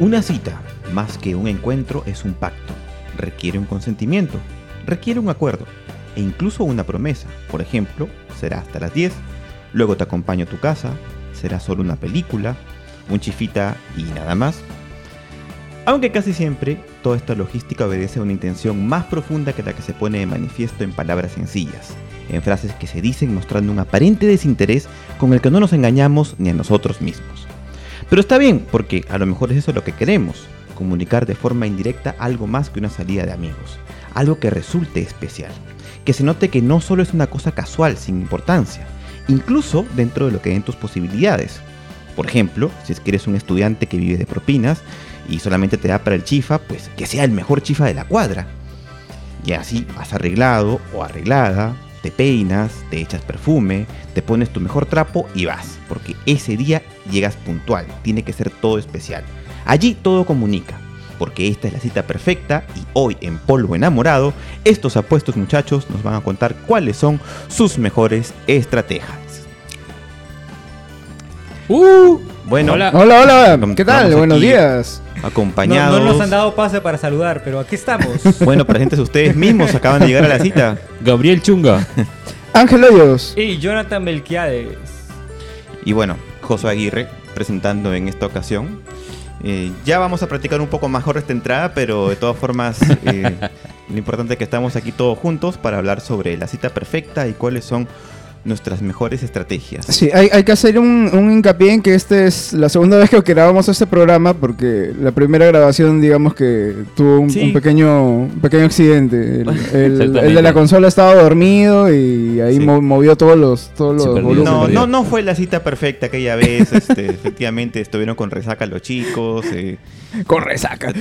Una cita, más que un encuentro, es un pacto. Requiere un consentimiento, requiere un acuerdo e incluso una promesa. Por ejemplo, será hasta las 10, luego te acompaño a tu casa, será solo una película, un chifita y nada más. Aunque casi siempre toda esta logística obedece a una intención más profunda que la que se pone de manifiesto en palabras sencillas, en frases que se dicen mostrando un aparente desinterés con el que no nos engañamos ni a nosotros mismos. Pero está bien, porque a lo mejor es eso lo que queremos, comunicar de forma indirecta algo más que una salida de amigos, algo que resulte especial, que se note que no solo es una cosa casual, sin importancia, incluso dentro de lo que den tus posibilidades. Por ejemplo, si es que eres un estudiante que vive de propinas, y solamente te da para el chifa, pues que sea el mejor chifa de la cuadra. Y así has arreglado o arreglada, te peinas, te echas perfume, te pones tu mejor trapo y vas, porque ese día llegas puntual, tiene que ser todo especial. Allí todo comunica, porque esta es la cita perfecta y hoy en Polvo Enamorado, estos apuestos muchachos nos van a contar cuáles son sus mejores estrategias. Uh, bueno, hola, hola, ¿qué tal? Buenos días. acompañados. No, no nos han dado pase para saludar, pero aquí estamos. Bueno, presentes ustedes mismos, acaban de llegar a la cita. Gabriel Chunga. Ángel Hoyos. y Jonathan Melquiades. Y bueno, Josué Aguirre presentando en esta ocasión. Eh, ya vamos a practicar un poco mejor esta entrada, pero de todas formas, eh, lo importante es que estamos aquí todos juntos para hablar sobre la cita perfecta y cuáles son nuestras mejores estrategias. Sí, hay, hay que hacer un, un hincapié en que esta es la segunda vez que grabamos este programa porque la primera grabación, digamos que tuvo un, Sí. un pequeño, un pequeño accidente. El, el- Exactamente. el de la consola estaba dormido y ahí Sí. movió todos los, todos los volúmenes. No, no, no fue la cita perfecta aquella vez. Este, efectivamente, estuvieron con resaca los chicos. eh, Con resaca.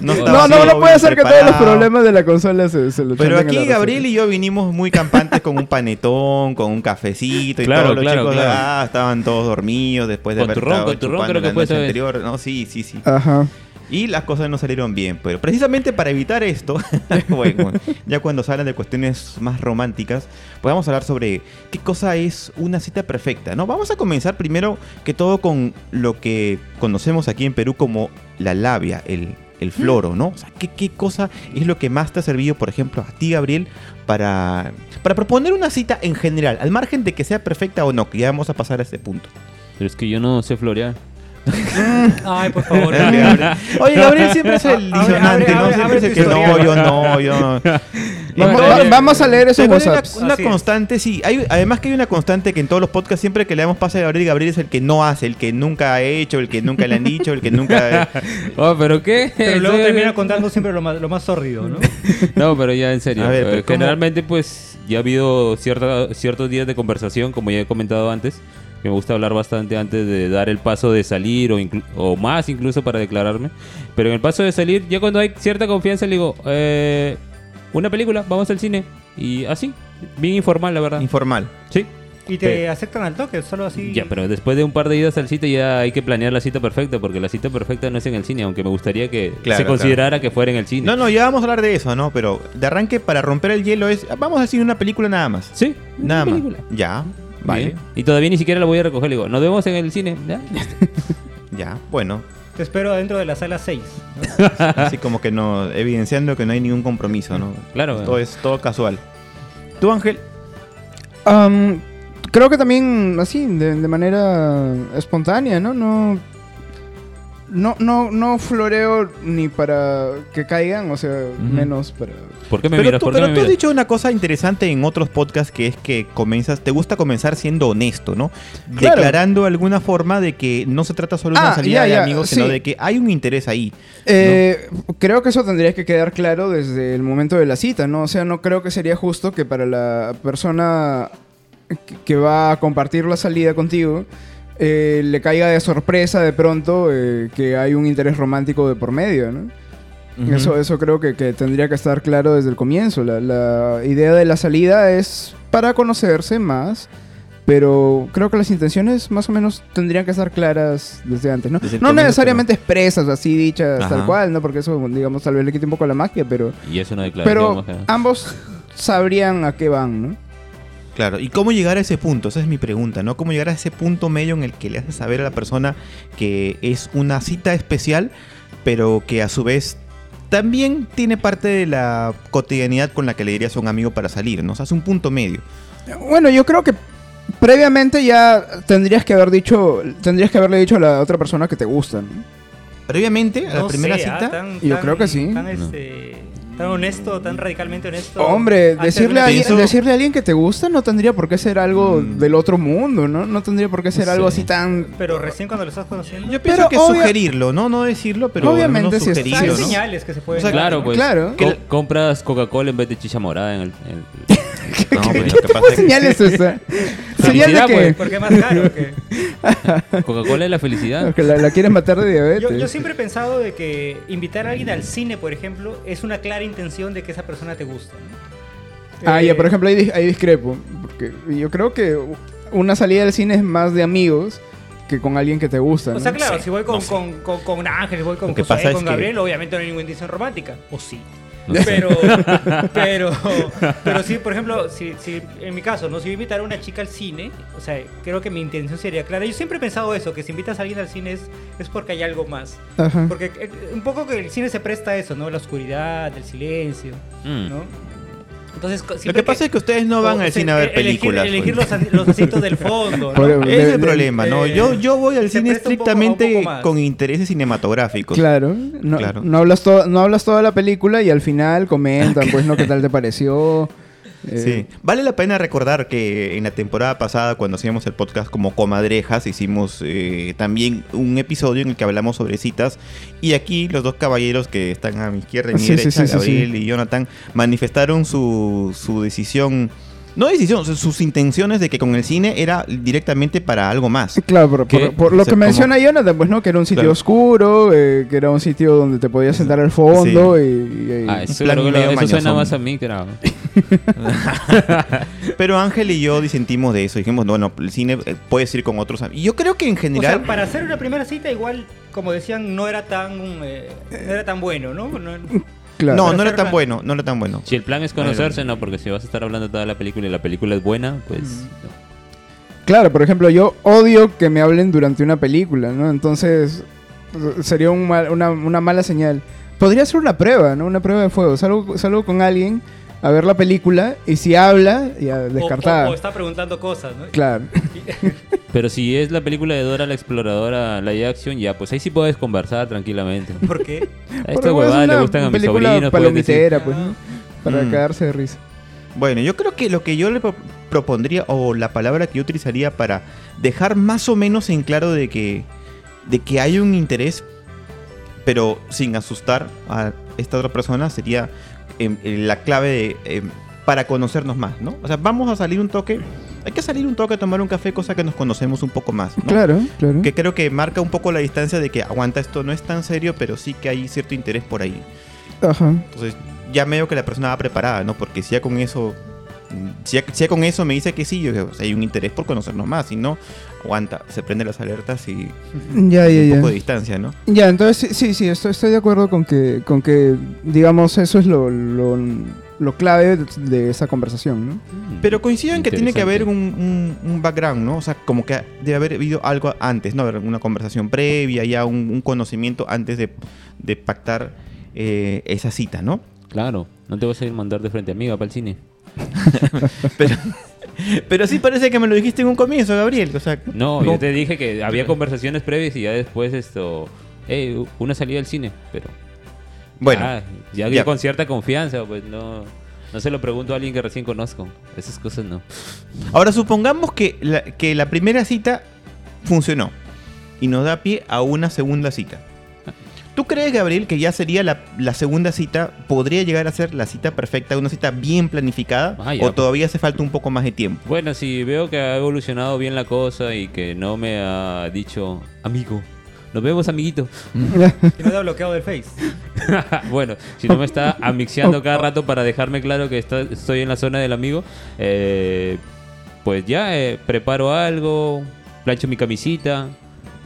no, No, no, no puede ser que todos los problemas de la consola se, se lo Pero aquí. Gabriel y yo vinimos muy campantes con un panetón, con un cafecito y Claro, todos los claro, chicos claro. ah, estaban todos dormidos después de Con haber turrón, estado con turrón creo que fue anterior. No, sí, sí, sí. Ajá. Y las cosas no salieron bien, pero precisamente para evitar esto, bueno, ya cuando se hablan de cuestiones más románticas, pues vamos a hablar sobre qué cosa es una cita perfecta, ¿no? Vamos a comenzar primero que todo con lo que conocemos aquí en Perú como la labia, el, el floro, ¿no? O sea, ¿qué, qué cosa es lo que más te ha servido, por ejemplo, a ti, Gabriel, para, para proponer una cita en general, al margen de que sea perfecta o no, que ya vamos a pasar a ese punto. Pero es que yo no sé florear. Ay, por favor. Oye, Gabriel siempre es el disonante, abre, ¿no? abre, Siempre es el que no, yo no, yo no. Vamos, Vamos- va- vamos a leer esos una, WhatsApps. una es. constante, sí. Hay, además que hay una constante que en todos los podcasts, siempre que le damos pase a Gabriel, Gabriel es el que no hace, el que nunca ha hecho, el que nunca le han dicho, el que nunca... Oh, pero qué. Pero luego termina contando siempre lo más, lo más sórdido, ¿no? No, pero ya en serio. A ver, Eh. Generalmente, pues, ya ha habido cierta, ciertos días de conversación, como ya he comentado antes, que me gusta hablar bastante antes de dar el paso de salir o, inclu- o más incluso para declararme. Pero en el paso de salir, ya cuando hay cierta confianza, le digo, eh, una película, vamos al cine. Y así, bien informal, la verdad. Informal. Sí. Y te aceptan al toque, solo así. Ya, pero después de un par de idas al cine ya hay que planear la cita perfecta, porque la cita perfecta no es en el cine, aunque me gustaría que Claro, se considerara que fuera en el cine. No, no, ya vamos a hablar de eso, ¿no? Pero de arranque, para romper el hielo es... Vamos a decir una película nada más. Sí, una Nada más. película. Ya, vale. Bien. Y todavía ni siquiera la voy a recoger. Le digo, nos vemos en el cine. ¿Ya? Ya, bueno. Te espero adentro de la sala 6. Así como que no... Evidenciando que no hay ningún compromiso, ¿no? Claro. Todo es todo casual. ¿Tú, Ángel? Creo que también así, de, de manera espontánea, ¿no? No, no, no, no floreo ni para que caigan, o sea, menos para... ¿Por qué me Pero, miras? tú, ¿Por qué pero me tú has dicho una cosa interesante en otros podcasts que es que comienzas, te gusta comenzar siendo honesto, ¿no? Claro. Declarando alguna forma de que no se trata solo de una Ah, salida ya, de amigos, sino de que hay un interés ahí. Eh, Creo que eso tendría que quedar claro desde el momento de la cita, ¿no? O sea, no creo que sería justo que para la persona que va a compartir la salida contigo eh, le caiga de sorpresa de pronto eh, que hay un interés romántico de por medio, ¿no? Eso, eso creo que, que tendría que estar claro desde el comienzo. La, la idea de la salida es para conocerse más, pero creo que las intenciones más o menos tendrían que estar claras desde antes, ¿no? Desde No necesariamente expresas, así dichas, Ajá. tal cual, ¿no? Porque eso, digamos, tal vez le quite un poco la magia, pero, Y es una declaración. pero ambos sabrían a qué van, ¿no? Claro, ¿y cómo llegar a ese punto? Esa es mi pregunta, ¿no? ¿Cómo llegar a ese punto medio en el que le haces saber a la persona que es una cita especial, pero que a su vez también tiene parte de la cotidianidad con la que le dirías a un amigo para salir, ¿no? O sea, es un punto medio. Bueno, yo creo que previamente ya tendrías que haber dicho, tendrías que haberle dicho a la otra persona que te gusta, ¿no? Previamente, a la primera sé, ah, cita, tan- Yo tan- creo que sí. Tan, este, tan honesto, tan radicalmente honesto. Hombre, decirle a, alguien, decirle a alguien que te gusta no tendría por qué ser algo Mm. del otro mundo, ¿no? No tendría por qué ser algo así tan... Pero recién cuando lo estás conociendo. yo pienso Pero que obvia- sugerirlo, ¿no? No decirlo, pero Obviamente sea, hay señales que se pueden O sea, dar, Claro, pues. Claro. Co- compras Coca-Cola en vez de chicha morada en el. en el- No, lo que ¿Qué pasa tipo de es que- señal es esa? ¿Señal de que, pues. Porque es más caro que. Coca-Cola es la felicidad. que la, la quieres matar de diabetes? Yo, yo siempre he pensado de que invitar a alguien al cine, por ejemplo, es una clara intención de que esa persona te gusta. ¿no? Ah, Eh, ya, por ejemplo, ahí, ahí discrepo. Porque yo creo que una salida del cine es más de amigos que con alguien que te gusta. O ¿no? sea, claro, si voy con, no sé. con, con, con Ángel, si voy con es con que- Gabriel, obviamente no hay ninguna intención romántica. O sí. No. Pero, pero, pero sí, por ejemplo, si, si en mi caso, ¿no? Si yo invitara a una chica al cine, o sea, creo que mi intención sería clara. Yo siempre he pensado eso, que si invitas a alguien al cine es, es porque hay algo más. Ajá. Porque eh, un poco que el cine se presta a eso, ¿no? La oscuridad, el silencio, Mm. ¿no? Entonces, Lo que pasa es que ustedes no van al cine a ver elegir- películas. Elegir, pues. los, los asientos del fondo, ¿no? Ese es de- el de- problema, ¿no? eh, Yo, yo voy al cine estrictamente poco con intereses cinematográficos. Claro, no, Claro. No, hablas no hablas toda la película y al final comentan, pues, ¿no? ¿Qué tal te pareció? Eh, Sí. Vale la pena recordar que en la temporada pasada, cuando hacíamos el podcast como Comadrejas, hicimos eh, también un episodio en el que hablamos sobre citas. Y aquí los dos caballeros que están a mi izquierda y mi Sí, derecha, sí, Gabriel y Jonathan, manifestaron su, su decisión. No decisión, o sea, sus intenciones de que con el cine era directamente para algo más. Claro, por, por- por lo O sea, que como- menciona Jonathan, pues, ¿no? Que era un sitio Claro. oscuro, eh, que era un sitio donde te podías sentar al fondo y... y- Ah, eso, plan eso suena más a mí que era. Pero Ángel y yo disentimos de eso. Dijimos, bueno, el cine eh, puedes ir con otros. Y yo creo que en O general. sea, para hacer una primera cita, igual, como decían, no era tan, eh, no era tan bueno, ¿no? No- claro. no, no era tan bueno, no era tan bueno. Si el plan es conocerse, no, porque si vas a estar hablando toda la película y la película es buena, pues. Claro, por ejemplo, yo odio que me hablen durante una película, ¿no? Entonces, sería un mal- una, una mala señal. Podría ser una prueba, ¿no? Una prueba de fuego. Salgo, salgo con alguien a ver la película y si habla, ya o- descartada. O, o está preguntando cosas, ¿no? Claro. Pero si es la película de Dora la exploradora live action, ya, pues ahí sí puedes conversar tranquilamente. ¿Por qué? A Porque esta es huevada le gustan a mis sobrinos. palomitera, pues, ¿no? Para Mm. cagarse de risa. Bueno, yo creo que lo que yo le pro- propondría, o la palabra que yo utilizaría para dejar más o menos en claro de que, de que hay un interés, pero sin asustar a esta otra persona, sería em, eh, la clave de, em, para conocernos más, ¿no? O sea, vamos a salir un toque, hay que salir un toque a tomar un café, cosa que nos conocemos un poco más, ¿no? Claro, claro. Que creo que marca un poco la distancia de que aguanta esto no es tan serio, pero sí que hay cierto interés por ahí. Ajá. Entonces, ya medio que la persona va preparada, ¿no? Porque si ya con eso. Si ya, si ya con eso me dice que sí, yo digo, o sea, hay un interés por conocernos más. Si no, aguanta, se prende las alertas y Ya, ya, un ya. poco de distancia, ¿no? Ya, entonces sí, sí, sí, estoy, estoy de acuerdo con que, con que, digamos, eso es lo, lo, lo clave de, de esa conversación, ¿no? Mm, Pero coinciden que tiene que haber un, un- un background, ¿no? O sea, como que debe haber habido algo antes, ¿no? Una conversación previa, ya un, un conocimiento antes de, de pactar eh, esa cita, ¿no? Claro, no te vas a ir a mandar de frente amiga para el cine. Pero, pero sí parece que me lo dijiste en un comienzo, Gabriel. O sea, No, no- yo te dije que había conversaciones previas y ya después esto. Eh, una salida al cine, pero. Bueno, Ah, ya, ya. con cierta confianza, pues no. No se lo pregunto a alguien que recién conozco. Esas cosas no. Ahora supongamos que la, que la primera cita funcionó y nos da pie a una segunda cita. ¿Tú crees, Gabriel, que ya sería la, la segunda cita, podría llegar a ser la cita perfecta, una cita bien planificada? Ah, ¿O pues. todavía hace falta un poco más de tiempo? Bueno, si veo que ha evolucionado bien la cosa y que no me ha dicho, amigo, nos vemos, amiguito. Que no te ha bloqueado del Face. bueno, si no me está amixiando cada rato para dejarme claro que está- estoy en la zona del amigo, eh, pues ya eh, preparo algo, plancho mi camisita,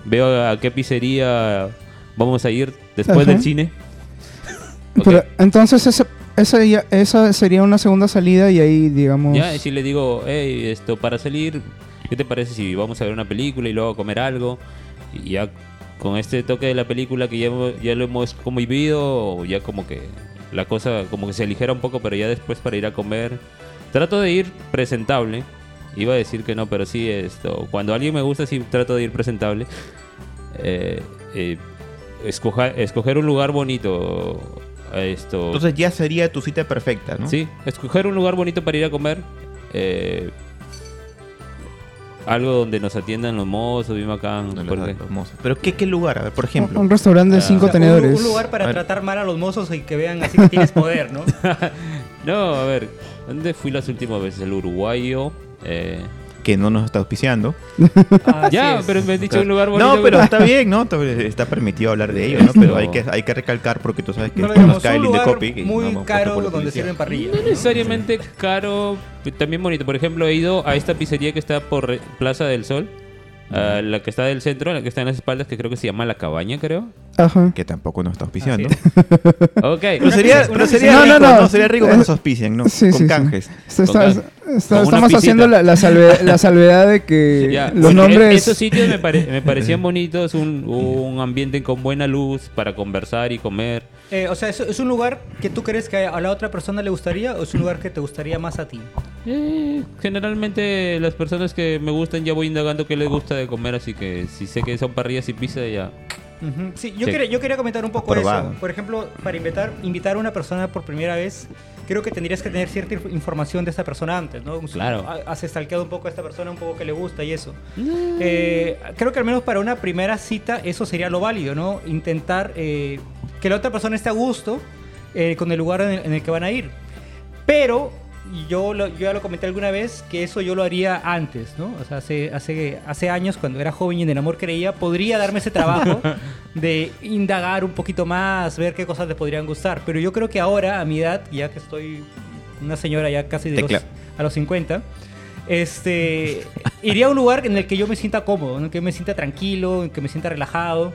veo a qué pizzería vamos a ir después Ajá. del cine. Ok. Pero entonces ese, esa, ya- esa sería una segunda salida y ahí, digamos... Ya, y si le digo, hey, esto, para salir, ¿qué te parece si vamos a ver una película y luego a comer algo? Y ya con este toque de la película que ya, ya lo hemos convivido, ya como que la cosa como que se aligera un poco, pero ya después para ir a comer, trato de ir presentable. Iba a decir que no, pero sí, esto, cuando alguien me gusta, sí trato de ir presentable. Eh, eh, escoja- escoger un lugar bonito. Esto, Entonces ya sería tu cita perfecta, ¿no? Sí, escoger un lugar bonito para ir a comer. eh, algo donde nos atiendan los mozos, bien bacán. No, los- mozos. Pero ¿qué, qué lugar? A ver, por ejemplo. Un restaurante de Ah. cinco O sea, un- tenedores. Un, lugar A para tratar mal a los mozos y que vean así que tienes poder, ¿no? No, a ver, ¿dónde fui las últimas veces? El uruguayo. eh, Que no nos está auspiciando. Ya, es. pero me has dicho un lugar bonito. No, pero está bien, ¿no? Está permitido hablar de ello, ¿no? Pero hay que, hay que recalcar porque tú sabes que No, nos cae el muy no caro donde sirven parrillas. No necesariamente caro, también bonito. Por ejemplo, he ido a esta pizzería que está por Plaza del Sol. la que está del centro, la que está en las espaldas, que creo que se llama La Cabaña, creo. Ajá. Que tampoco nos está auspiciando. Ok. Pero sería, pero sería pizza- rico, No, no, no, no. Sería rico que nos auspicien, ¿no? Sí, Con sí, sí. canjes. Está- Con está- estamos haciendo la, la salve- la salvedad de que Ya, los nombres... Esos sitios me, pare- me parecían bonitos, un, un ambiente con buena luz para conversar y comer. Eh, o sea, ¿es, es un lugar que tú crees que a la otra persona le gustaría o es un lugar que te gustaría más a ti? Eh, generalmente las personas que me gustan ya voy indagando qué les gusta de comer, así que si sé que son parrillas y pizza ya... Sí, yo, Sí. Quería, yo quería comentar un poco eso. Por ejemplo, para invitar, invitar a una persona por primera vez, creo que tendrías que tener cierta inf- información de esta persona antes, ¿no? Claro. Ha- Has stalkeado un poco a esta persona, un poco que le gusta y eso. Eh, creo que al menos para una primera cita eso sería lo válido, ¿no? Intentar eh, que la otra persona esté a gusto eh, con el lugar en el, en el que van a ir. Pero yo, lo- yo ya lo comenté alguna vez que eso yo lo haría antes, ¿no? O sea, hace, hace, hace años cuando era joven y en el amor creía, podría darme ese trabajo de indagar un poquito más, ver qué cosas le podrían gustar. Pero yo creo que ahora, a mi edad, ya que estoy una señora ya casi de los, a los 50, este, iría a un lugar en el que yo me sienta cómodo, en el que me sienta tranquilo, en el que me sienta relajado.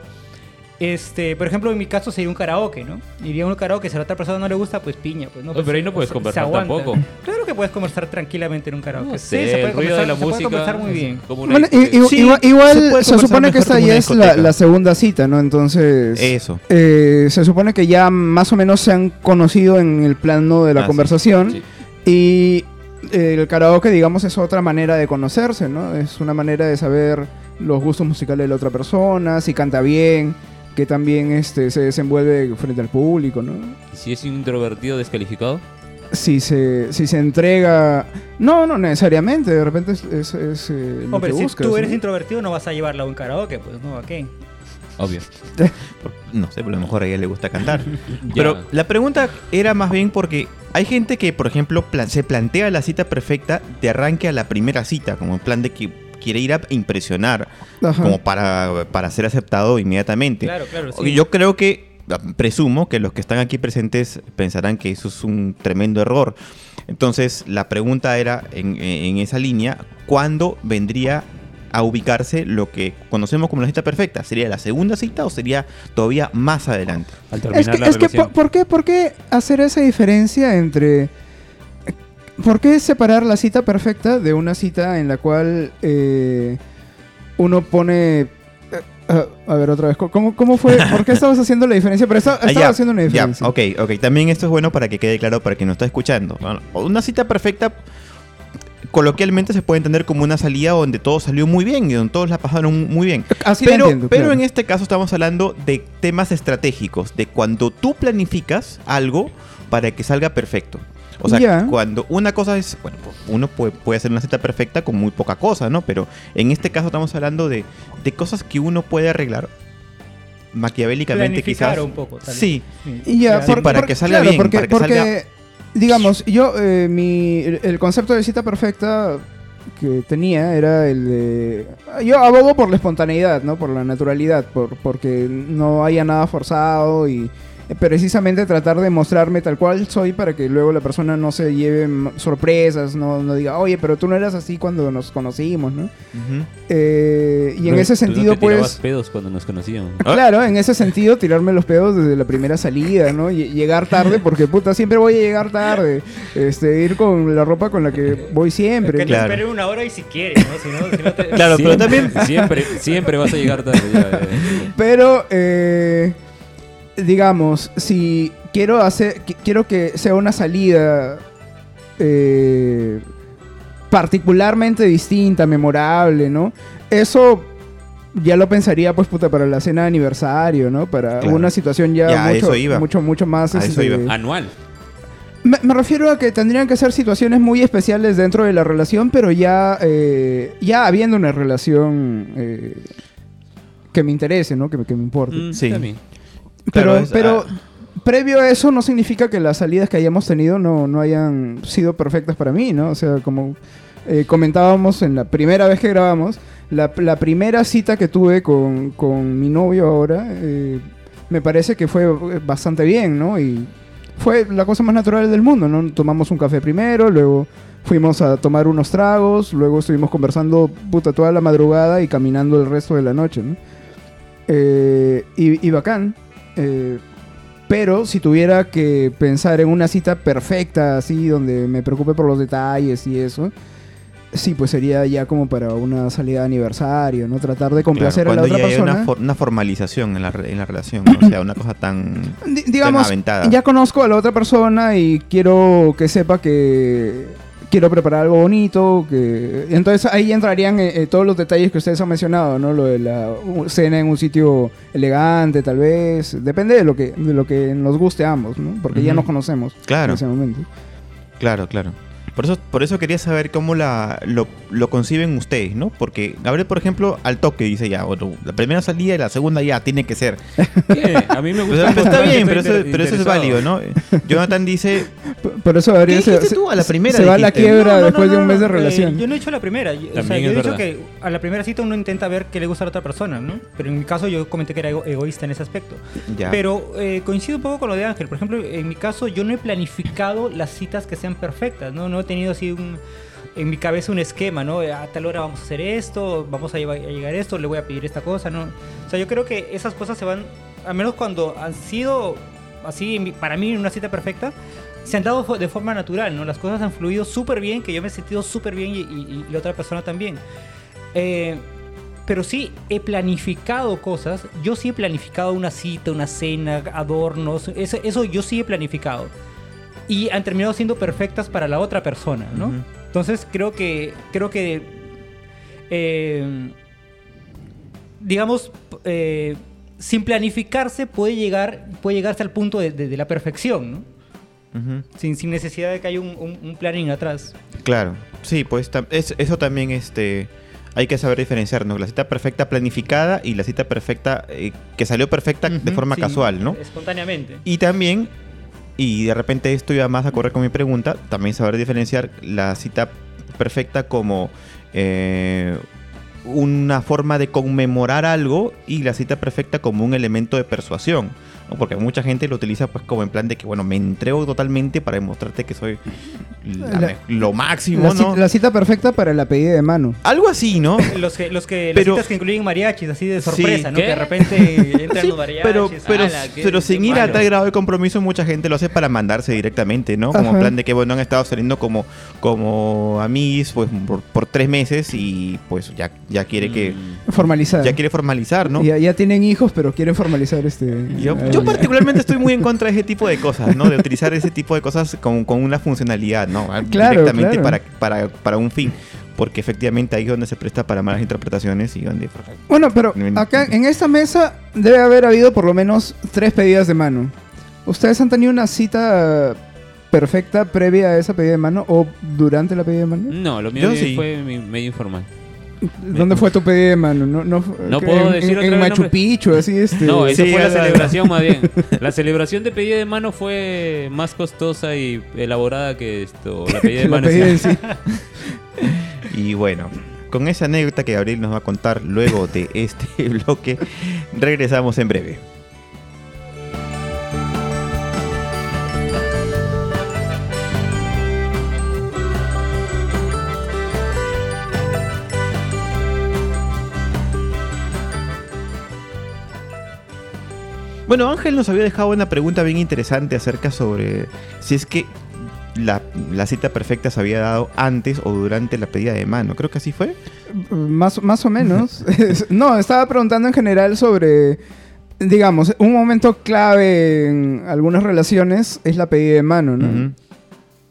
Este, por ejemplo, en mi caso sería un karaoke, ¿no? Iría a un karaoke, si a la otra persona no le gusta, pues piña, pues no. Pues, pero ahí no puedes se- conversar se tampoco. Claro que puedes conversar tranquilamente en un karaoke. No sí, se puede el ruido conversar, de la se puede música... conversar muy bien. Bueno, Sí, igual, se supone que esta ya es la, segunda cita, ¿no? Entonces... Eso. eh, se supone que ya más o menos se han conocido en el plano de la Ah, conversación. Sí. Y eh, el karaoke, digamos, es otra manera de conocerse, ¿no? Es una manera de saber los gustos musicales de la otra persona, si canta bien, que también este, se desenvuelve frente al público, ¿no? ¿Y si es introvertido descalificado? Si se, si se entrega... No, no necesariamente, de repente es, es- es, eh, lo Hombre, que si buscas, tú eres ¿no? introvertido no vas a llevarla a un karaoke, pues no, ¿a qué? Obvio. No sé, pero a lo mejor a ella le gusta cantar. Pero la pregunta era más bien porque hay gente que, por ejemplo, plan- se plantea la cita perfecta de arranque a la primera cita, como en plan de que quiere ir a impresionar, Ajá. como para, para ser aceptado inmediatamente. Claro, claro, sí. Yo creo que, presumo que los que están aquí presentes pensarán que eso es un tremendo error. Entonces, la pregunta era en, en esa línea, ¿cuándo vendría a ubicarse lo que conocemos como la cita perfecta? ¿Sería la segunda cita o sería todavía más adelante? Al Es terminar que, la es que relación. ¿por, por qué, ¿por qué hacer esa diferencia entre... ¿Por qué separar la cita perfecta de una cita en la cual eh, uno pone... eh, ah, a ver, otra vez, ¿cómo, cómo fue? ¿Por qué estabas haciendo la diferencia? Pero esta- Ah, estaba haciendo una diferencia. ok, ok. También esto es bueno para que quede claro para quien nos está escuchando. Una cita perfecta, coloquialmente se puede entender como una salida donde todo salió muy bien y donde todos la pasaron muy bien. Así pero, entiendo, pero claro. en este caso estamos hablando de temas estratégicos, de cuando tú planificas algo para que salga perfecto. O sea, cuando una cosa es, bueno, pues, uno puede, puede hacer una cita perfecta con muy poca cosa, ¿no? Pero en este caso estamos hablando de, de cosas que uno puede arreglar maquiavélicamente Planificar quizás. un poco, tal vez. Sí, Y ya, Sí, por- para por- que salga claro, bien, porque, para que porque, salga- digamos, yo, eh, mi, el, el concepto de cita perfecta que tenía era el de... Yo abogo por la espontaneidad, ¿no? Por la naturalidad, por, porque no haya nada forzado y, precisamente tratar de mostrarme tal cual soy para que luego la persona no se lleve sorpresas, no, no diga, oye, pero tú no eras así cuando nos conocimos, ¿no? Eh, y en ese tú no sentido, tirabas pues... pedos cuando nos conocíamos. Claro, en ese sentido, tirarme los pedos desde la primera salida, ¿no? Y llegar tarde, porque puta, siempre voy a llegar tarde. Este, ir con la ropa con la que voy siempre. Que te Claro. esperen una hora y si quieres, ¿no? Si no, si no te- Claro, pero Siempre- también- Siempre, siempre vas a llegar tarde. ya, eh. Pero, eh, digamos, si quiero hacer, qui- quiero que sea una salida eh, particularmente distinta, memorable, ¿no? Eso ya lo pensaría, pues, puta, para la cena de aniversario, ¿no? Para Claro. una situación ya, mucho, iba. mucho, mucho más. A eso este, iba. Anual. Me, me refiero a que tendrían que ser situaciones muy especiales dentro de la relación, pero ya, eh, ya habiendo una relación eh, que me interese, ¿no? Que, me- que me importe. Mm, Sí. también. Pero, es- pero ah. previo a eso no significa que las salidas que hayamos tenido no, no hayan sido perfectas para mí, ¿no? O sea, como eh, comentábamos en la primera vez que grabamos, la, la primera cita que tuve con, con mi novio ahora, eh, me parece que fue bastante bien, ¿no? Y fue la cosa más natural del mundo, ¿no? Tomamos un café primero, luego fuimos a tomar unos tragos, luego estuvimos conversando puta toda la madrugada y caminando el resto de la noche, ¿no? Eh, y, y bacán. Eh, pero si tuviera que pensar en una cita perfecta, así, donde me preocupe por los detalles y eso, sí, pues sería ya como para una salida de aniversario, ¿no? Tratar de complacer Claro, a la otra persona. una, for- una formalización en la, re- en la relación, ¿no? o sea, una cosa tan... Di- digamos, aventada. ya conozco a la otra persona y quiero que sepa que quiero preparar algo bonito, que entonces ahí entrarían eh, eh, todos los detalles que ustedes han mencionado, ¿no? Lo de la cena en un sitio elegante, tal vez, depende de lo que de lo que nos guste a ambos, ¿no? Porque ya nos conocemos Claro. en ese momento. Claro, claro. Por eso, por eso quería saber cómo la, lo, lo conciben ustedes, ¿no? Porque Gabriel, por ejemplo, al toque dice ya, bueno, la primera salida y la segunda ya tiene que ser. ¿Qué? A mí me gusta. pero está bien, pero eso, pero eso es válido, ¿no? Jonathan dice, Por eso Gabriel ¿Qué se, dijiste tú? A la primera se va a la dijiste. quiebra No, no, después no, de un mes de eh, relación. yo no he dicho la primera. Yo, o sea, yo he dicho que a la primera cita uno intenta ver qué le gusta a la otra persona, ¿no? Pero en mi caso yo comenté que era ego- egoísta en ese aspecto. ya. Pero eh, coincido un poco con lo de Ángel. Por ejemplo, en mi caso yo no he planificado las citas que sean perfectas, ¿no? No tenido así un, en mi cabeza un esquema, ¿no? A tal hora vamos a hacer esto, vamos a, llevar- a llegar a esto, le voy a pedir esta cosa, ¿no? O sea, yo creo que esas cosas se van, al menos cuando han sido así, para mí, una cita perfecta, se han dado de forma natural, ¿no? Las cosas han fluido súper bien, que yo me he sentido súper bien y, y- y la otra persona también. Eh, pero sí he planificado cosas. Yo sí he planificado una cita, una cena, adornos. Eso, eso yo sí he planificado. Y han terminado siendo perfectas para la otra persona, ¿no? Entonces creo que creo que eh, digamos eh, sin planificarse puede llegar puede llegarse al punto de, de- de la perfección, ¿no? Sin, sin necesidad de que haya un, un- un planning atrás. Claro, sí, pues es- eso también este, hay que saber diferenciar, ¿no? La cita perfecta planificada y la cita perfecta eh, que salió perfecta de forma sí, casual, ¿no? Espontáneamente. Y también, y de repente esto iba más a correr con mi pregunta, también saber diferenciar la cita perfecta como eh, una forma de conmemorar algo y la cita perfecta como un elemento de persuasión. ¿No? Porque mucha gente lo utiliza pues como en plan de que, bueno, me entrego totalmente para demostrarte que soy la La- me- lo máximo, La, ¿no? la cita perfecta para la pedida de mano. Algo así, ¿no? Los que, los que, Pero- las citas que incluyen mariachis, así de Sí, sorpresa, ¿no? ¿qué? Que de repente entran Sí, los mariachis. pero, pero, ala, qué- pero sin ir a tal grado de compromiso, mucha gente lo hace para mandarse directamente, ¿no? Como en plan de que, bueno, han estado saliendo como, como amigos pues, por, por tres meses y pues ya, ya quiere que. Formalizar. ya quiere formalizar, ¿no? ya, ya tienen hijos, pero quieren formalizar este. Yo, yo particularmente estoy muy en contra de ese tipo de cosas, ¿no? De utilizar ese tipo de cosas con, con una funcionalidad, ¿no? Claro, Directamente claro. Para, para, para un fin. Porque efectivamente ahí es donde se presta para malas interpretaciones y donde... Bueno, pero acá en esta mesa debe haber habido por lo menos tres pedidas de mano. ¿Ustedes han tenido una cita perfecta previa a esa pedida de mano o durante la pedida de mano? No, lo mío sí. fue medio informal. ¿Dónde fue tu pedida de mano? No, no, No puedo en, decir en- otra en vez Machu nombre. Picchu, así este. No, esa Sí, fue la celebración más bien. La celebración de pedida de mano fue más costosa y elaborada que esto. La pedida de mano. pedida sí. Y bueno, con esa anécdota que Gabriel nos va a contar luego de este bloque, regresamos en breve. Bueno, Ángel nos había dejado una pregunta bien interesante acerca sobre si es que la, la cita perfecta se había dado antes o durante la pedida de mano. Creo que así fue. Más, más o menos. no, estaba preguntando en general sobre, digamos, un momento clave en algunas relaciones es la pedida de mano, ¿no?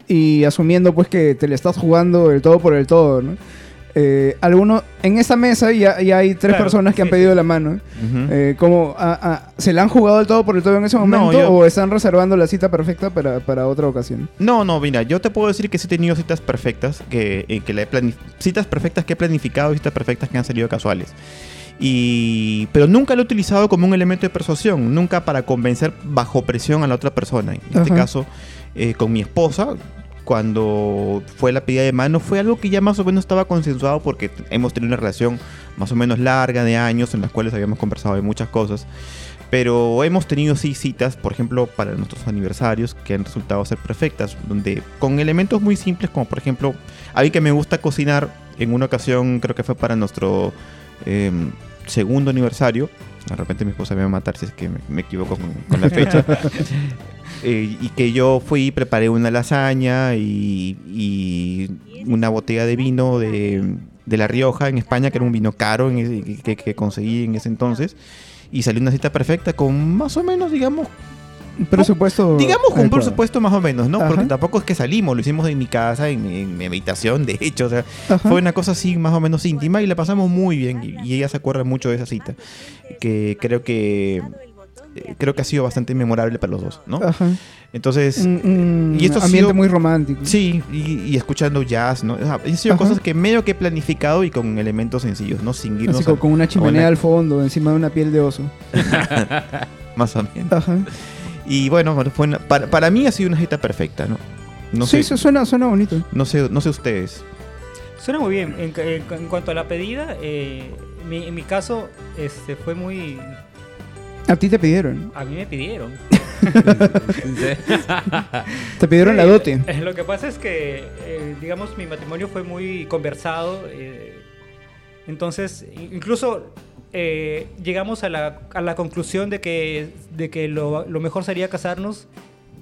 Y asumiendo pues que te le estás jugando el todo por el todo, ¿no? Eh, alguno, en esa mesa ya, ya hay tres Claro, personas que han pedido sí. la mano. Eh, como, ¿Se la han jugado el todo por el todo en ese No, momento yo- o están reservando la cita perfecta para, para otra ocasión? No, no, mira, yo te puedo decir que sí he tenido citas perfectas, que, eh, que la he citas perfectas que he planificado y citas perfectas que han salido casuales. Y, pero nunca lo he utilizado como un elemento de persuasión, nunca para convencer bajo presión a la otra persona. En este caso, eh, con mi esposa, cuando fue la pedida de mano, fue algo que ya más o menos estaba consensuado porque hemos tenido una relación más o menos larga de años en las cuales habíamos conversado de muchas cosas. Pero hemos tenido sí citas, por ejemplo, para nuestros aniversarios que han resultado ser perfectas, donde con elementos muy simples, como por ejemplo, a mí que me gusta cocinar, en una ocasión creo que fue para nuestro em, segundo aniversario, de repente mi esposa me va a matar si es que me, me equivoco con, con la fecha, Eh, y que yo fui y preparé una lasaña y, y una botella de vino de, de La Rioja en España, que era un vino caro en ese- que, que conseguí en ese entonces. Y salió una cita perfecta con más o menos, digamos, Un presupuesto. digamos con un presupuesto más o menos, ¿no? Ajá. Porque tampoco es que salimos, lo hicimos en mi casa, en, mi- en mi habitación, de hecho, o sea, Ajá. fue una cosa así más o menos íntima y la pasamos muy bien y, y ella se acuerda mucho de esa cita, que creo que eh, creo que ha sido bastante memorable para los dos, ¿no? Ajá. Entonces, Un, un y esto ha ambiente sido- muy romántico. sí, y, y escuchando jazz, ¿no? O sea, han sido Ajá. cosas que medio que he planificado y con elementos sencillos, ¿no? Sin irnos Así como a- con una chimenea una- al fondo, encima de una piel de oso. más o menos. Ajá. Y bueno, fue una- para, para mí ha sido una cita perfecta, ¿no? No sí, sé, eso suena, suena bonito. no sé, no sé ustedes. Suena muy bien. En, en- en cuanto a la pedida, eh, mi- en mi caso este, fue muy... A ti te pidieron. A mí me pidieron. Te pidieron la dote. eh, Lo que pasa es que, eh, digamos, mi matrimonio fue muy conversado. eh, entonces, incluso eh, llegamos a la, a la conclusión de que, de que lo, lo mejor sería casarnos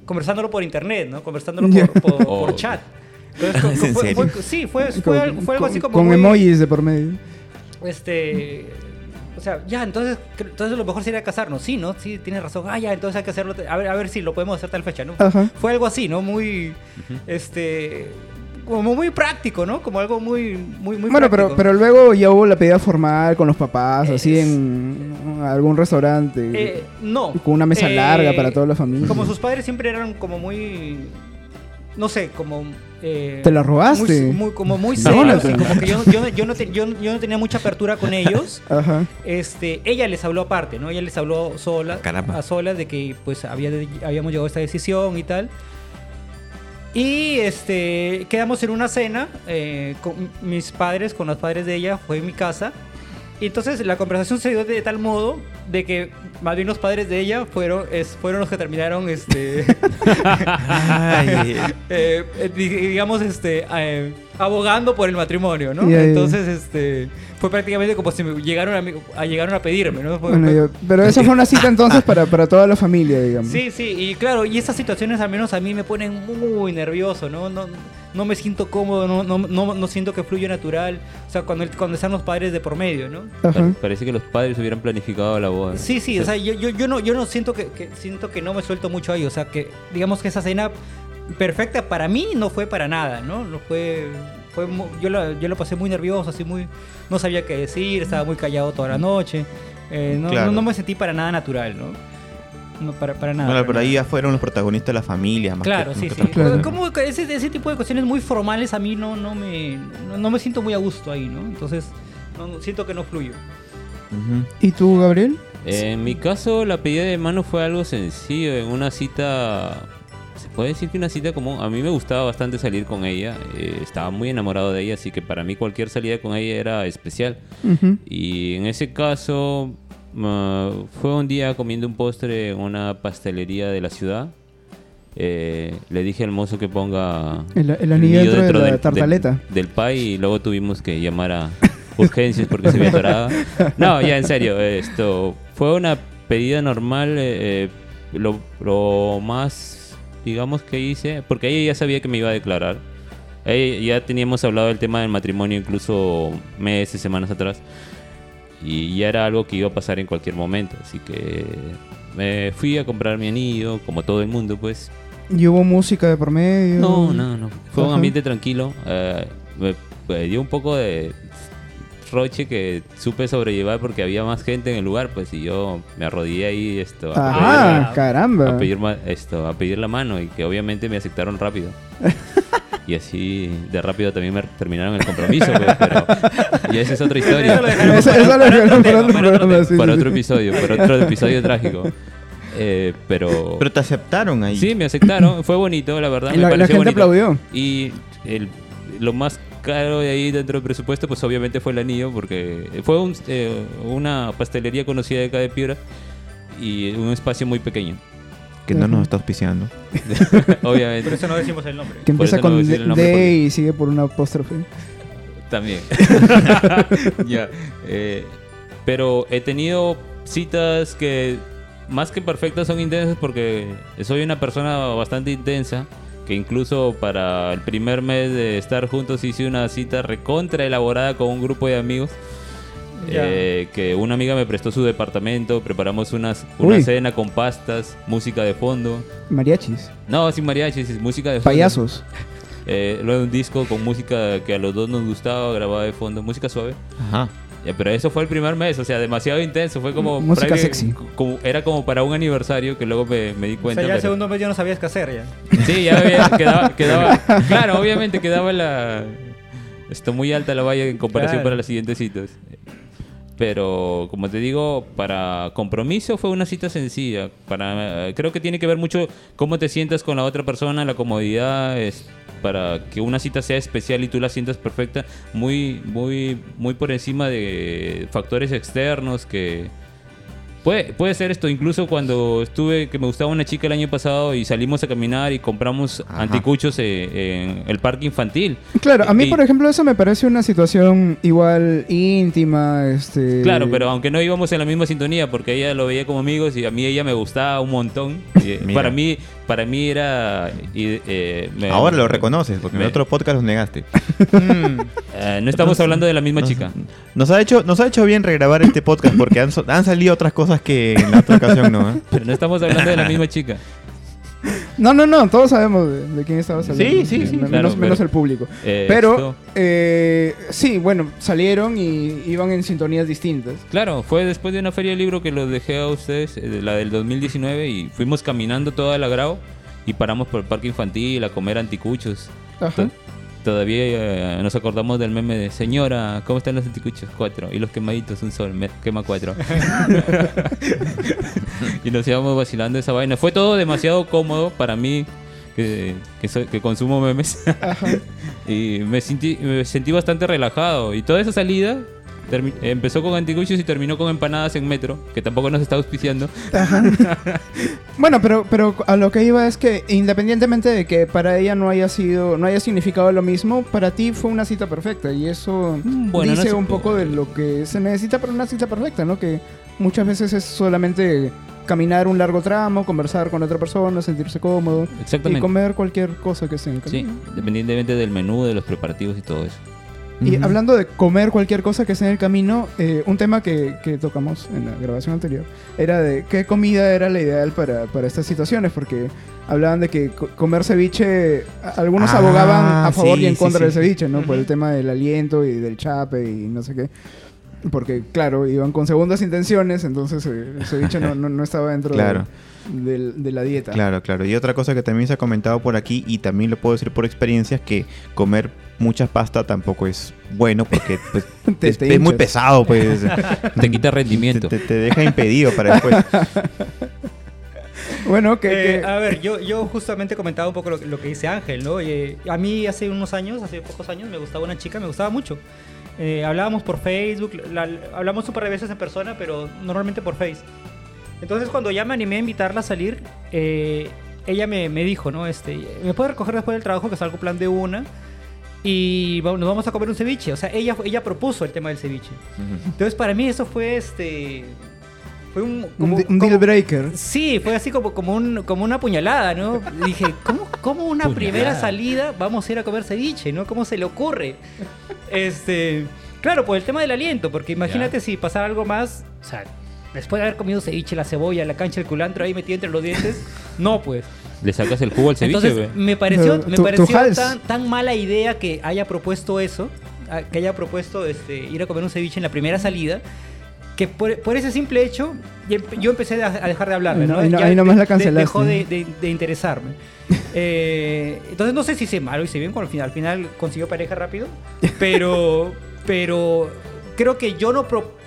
conversándolo por internet, ¿no? Conversándolo por, por- Oh. por chat. Entonces, co- ¿Es en fue- serio? fue- sí, fue, fue, Con- algo, fue algo así como Con muy- emojis de por medio. este o sea ya entonces entonces lo mejor sería casarnos sí no sí tienes razón ah ya entonces hay que hacerlo a ver a ver si lo podemos hacer tal fecha no Ajá. fue algo así no muy este como muy práctico no como algo muy muy muy Bueno, pero, práctico. pero luego ya hubo la pedida formal con los papás, así Es- en algún restaurante. Eh, no con una mesa Eh, larga para toda la familia. como sus padres siempre eran como muy no sé como eh, ¿Te la robaste? muy, muy- como muy No, serios no, y no. como que yo, yo, yo no te- yo, yo no tenía mucha apertura con ellos Ajá. este, ella les habló aparte, ¿no? Ella les habló sola, Caramba. a solas de que pues había, habíamos llegado a esta decisión y tal. Y este, quedamos en una cena eh, con mis padres, con los padres de ella, fue en mi casa. Y entonces la conversación se dio de tal modo de que más bien los padres de ella fueron, es, fueron los que terminaron este, eh, di- digamos, este, eh, abogando por el matrimonio, ¿no? Entonces, este, fue prácticamente como si me llegaron a, a- llegaron a pedirme, ¿no? Fue- Bueno, fue- yo- pero esa fue una cita entonces para, para toda la familia, digamos. Sí, sí, y claro, y esas situaciones al menos a mí me ponen muy nervioso, ¿no? No, no me siento cómodo, no, no, no, no siento que fluye natural, o sea, cuando, cuando están los padres de por medio, ¿no? Ajá. Parece que los padres hubieran planificado la boda. Sí, sí, o sea, yo, yo, yo no, yo no siento que, que- siento que no me suelto mucho ahí, o sea, que digamos que esa cena perfecta para mí no fue para nada, ¿no? No fue, fue mu- yo, la- yo lo pasé muy nervioso, así muy, no sabía qué decir, estaba muy callado toda la noche, eh, no, Claro. no, no me sentí para nada natural, ¿no? No, para, para nada. bueno, para pero ahí ya fueron los protagonistas de la familia. Más Claro, que- sí, más sí. Claro. Como ese, ese tipo de cuestiones muy formales a mí no, no, me, no, no me siento muy a gusto ahí, ¿no? Entonces, no- siento que no fluyo. ¿Y tú, Gabriel? En mi caso, la pedida de mano fue algo sencillo. En una cita, se puede decir que una cita común. A mí me gustaba bastante salir con ella. eh, estaba muy enamorado de ella, así que para mí cualquier salida con ella era especial. Y en ese caso, ma, fue un día comiendo un postre en una pastelería de la ciudad. Eh, le dije al mozo que ponga El, el anillo dentro, de la del- tartaleta. Del, del pie y luego tuvimos que llamar a urgencias porque se había atorado. No, ya en serio, esto fue una despedida normal, eh, eh, lo, lo más, digamos, que hice, porque ella ya sabía que me iba a declarar. Ella- ya teníamos hablado del tema del matrimonio incluso meses, semanas atrás. Y ya era algo que iba a pasar en cualquier momento. Así que me fui a comprar mi anillo, como todo el mundo, pues. ¿Y hubo música de por medio? No, no, no. Fue un ambiente tranquilo. eh, me, me dio un poco de roche que supe sobrellevar porque había más gente en el lugar, pues, y yo me arrodillé ahí esto, a, Ajá, pedir- caramba. a, pedir esto, a pedir la mano y que obviamente me aceptaron rápido. Y así de rápido también me terminaron el compromiso, pues, pero y esa es otra historia. Para otro episodio, para otro episodio trágico. Eh, pero, Pero te aceptaron ahí. sí, me aceptaron, fue bonito, la verdad. Y me la, la pareció gente bonito. aplaudió. Y el, lo más caro de ahí dentro del presupuesto, pues obviamente fue el anillo, porque fue un, eh, una pastelería conocida de acá de Piura y un espacio muy pequeño, Que no nos está auspiciando. Por obviamente. eso no decimos el nombre. Que Por empieza no con el D nombre, D porque- y sigue por una apóstrofe. También. ya. eh, pero he tenido citas que más que perfectas son intensas porque soy una persona bastante intensa. Que incluso para el primer mes de estar juntos hice una cita recontra elaborada con un grupo de amigos. Eh, que una amiga me prestó su departamento, preparamos unas, una Uy. cena con pastas, música de fondo. Mariachis. No, sin mariachis, es música de fondo. Payasos. Eh, luego un disco con música que a los dos nos gustaba, grabada de fondo, música suave. Ajá. Ya, pero eso fue el primer mes, o sea, demasiado intenso. Fue como. Música sexy. como- era como para un aniversario que luego me, me di O cuenta. sea, ya el segundo mes ya no sabías qué hacer ya. Sí, ya había- quedaba, quedaba. Claro, obviamente quedaba la. Está muy alta la valla en comparación Claro. para las siguientes citas. Pero, como te digo, para compromiso fue una cita sencilla. Para, eh, creo que tiene que ver mucho cómo te sientas con la otra persona, la comodidad es para que una cita sea especial y tú la sientas perfecta, muy, muy, muy por encima de factores externos que Puede, puede ser esto, incluso cuando estuve, que me gustaba una chica el año pasado y salimos a caminar y compramos Ajá. anticuchos eh, en el parque infantil. Claro, a mí, Y- por ejemplo, eso me parece una situación igual íntima, este... Claro, pero aunque no íbamos en la misma sintonía, porque ella lo veía como amigos y a mí ella me gustaba un montón. y, eh, para mí, para mí era. y, eh, me- Ahora lo reconoces, porque en me- otro podcast los negaste. eh, no estamos hablando de la misma Nos- chica. Nos ha hecho, nos ha hecho bien regrabar este podcast porque han, han salido otras cosas que en la otra ocasión no. ¿eh? Pero no estamos hablando de la misma chica. No, no, no, todos sabemos de, de quién estabas hablando. Sí, sí, sí, Menos, claro, menos pero- el público. Eh, Pero, eh, sí, bueno, salieron y iban en sintonías distintas. Claro, fue después de una feria de libro que los dejé a ustedes, eh, la del 2019, y fuimos caminando toda la grau y paramos por el parque infantil a comer anticuchos. Ajá. Todavía eh, nos acordamos del meme de Señora, ¿cómo están los anticuchos? Cuatro. Y los quemaditos, un sol, me quema cuatro. y nos íbamos vacilando esa vaina. Fue todo demasiado cómodo para mí, que, que, soy- que consumo memes. y me sentí, me sentí bastante relajado. Y toda esa salida termi- empezó con anticuchos y terminó con empanadas en metro, que tampoco nos está auspiciando. Bueno, pero, pero a lo que iba es que independientemente de que para ella no haya sido, no haya significado lo mismo, para ti fue una cita perfecta y eso Mm, no dice se un poco de lo que se necesita para una cita perfecta, ¿no? Que muchas veces es solamente caminar un largo tramo, conversar con otra persona, sentirse cómodo y comer cualquier cosa que en el Sí, independientemente del menú, de los preparativos y todo eso. Y hablando de comer cualquier cosa que esté en el camino, eh, un tema que, que tocamos en la grabación anterior era de qué comida era la ideal para, para estas situaciones, porque hablaban de que co- comer ceviche, algunos Ah, abogaban a favor sí, y en contra sí. del ceviche, ¿no? Por el tema del aliento y del chape y no sé qué. Porque, claro, iban con segundas intenciones, entonces eh, el ceviche no, no, no estaba dentro de- Claro. del- de, la dieta. Claro, claro. Y otra cosa que también se ha comentado por aquí y también lo puedo decir por experiencia es que comer mucha pasta tampoco es bueno porque pues, Te- es, te es muy pesado, pues. Te quita rendimiento. Te, te- te deja impedido para después. Bueno, que... Eh, que- a ver, yo, yo justamente comentaba un poco lo, lo que dice Ángel, ¿no? Eh, a mí hace unos años, hace pocos años, me gustaba una chica, me gustaba mucho. Eh, hablábamos por Facebook, la- hablamos un par de veces en persona, pero normalmente por Face. Entonces cuando ya me animé a invitarla a salir, eh, ella me, me dijo, ¿no? Este, ¿me puede recoger después del trabajo que salgo plan de una? Y nos vamos a comer un ceviche. O sea, ella, ella propuso el tema del ceviche. Entonces para mí eso fue este fue un, como- un como- deal breaker. Sí, fue así como, como, un, como una puñalada, ¿no? Dije, ¿cómo, cómo una Puñalada. primera salida vamos a ir a comer ceviche, ¿no? ¿Cómo se le ocurre? Este, claro, por el tema del aliento, porque imagínate si pasara algo más, o sea, después de haber comido ceviche, la cebolla, la cancha, el culantro ahí metido entre los dientes, no, pues. Le sacas el jugo al ceviche, Entonces, me pareció, me tu pareció tan, tan mala idea que haya propuesto eso, que haya propuesto este, ir a comer un ceviche en la primera salida, que por, por ese simple hecho empe- yo empecé a, dejar de hablarle. Ahí no- ¿no? ahí no- Ya ahí nomás la cancelaste. dejó de, de- de interesarme. Eh, entonces no sé si hice mal o hice bien, cuando al final, al final consiguió pareja rápido, pero, pero creo que yo no pro-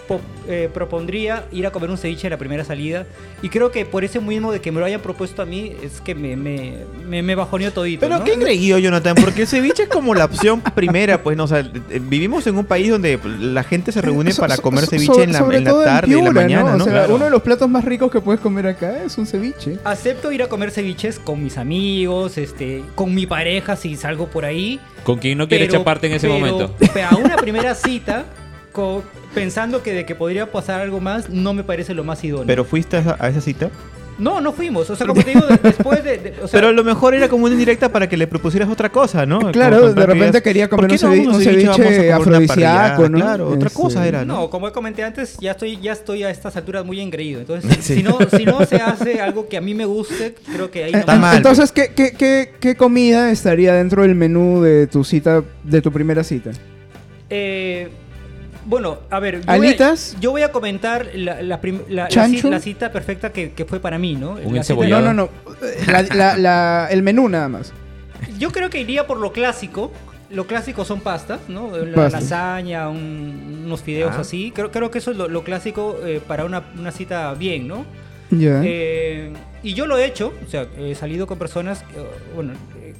eh, propondría ir a comer un ceviche en la primera salida y creo que por ese mismo de que me lo hayan propuesto a mí es que me, me, me, me bajoneó todito. Pero ¿no? qué engreído, Jonathan, porque el ceviche es como la opción primera, pues, no, o sea, eh, vivimos en un país donde la gente se reúne So- para so- comer so- ceviche en la, sobre en la todo tarde, en la Piura, mañana, ¿no? O sea, Claro. uno de los platos más ricos que puedes comer acá es un ceviche. Acepto ir a comer ceviches con mis amigos, este, con mi pareja si salgo por ahí. Con quien no quiere pero- chaparte en ese pero- momento. pero a una primera cita, pensando que de que podría pasar algo más, no me parece lo más idóneo. Pero fuiste a esa, a esa cita. no, no fuimos. O sea, como te digo, de- después de. de- o sea, pero a lo mejor era como una indirecta para que le propusieras otra cosa, ¿no? Claro, Como de repente quería ¿por comer un no cevi- vamos a un ceviche? Ceviche afrodisíaco, ¿no? Claro, otra Este, cosa era, ¿no? No, como comenté antes, ya estoy, ya estoy a estas alturas muy engreído. Entonces, Sí. si, no, si no se hace algo que a mí me guste, creo que ahí Eh, Está no mal. Entonces, ¿qué, qué, qué, qué comida estaría dentro del menú de tu cita, de tu primera cita? Eh, bueno, a ver. Yo ¿Alitas? Voy a, yo voy a comentar la, la prim- la- la ¿Chancho? ci- la cita perfecta que, que fue para mí, ¿no? Un La cita- encebollado. No, no, no. La- la- la- el menú nada más. Yo creo que iría por lo clásico. Lo clásico son pastas, ¿no? La Pastas. lasaña, un- unos fideos Ah. así. Creo, creo que eso es lo, lo clásico eh, para una, una cita bien, ¿no? Ya. Eh, y yo lo he hecho, o sea, he salido con personas, eh, bueno,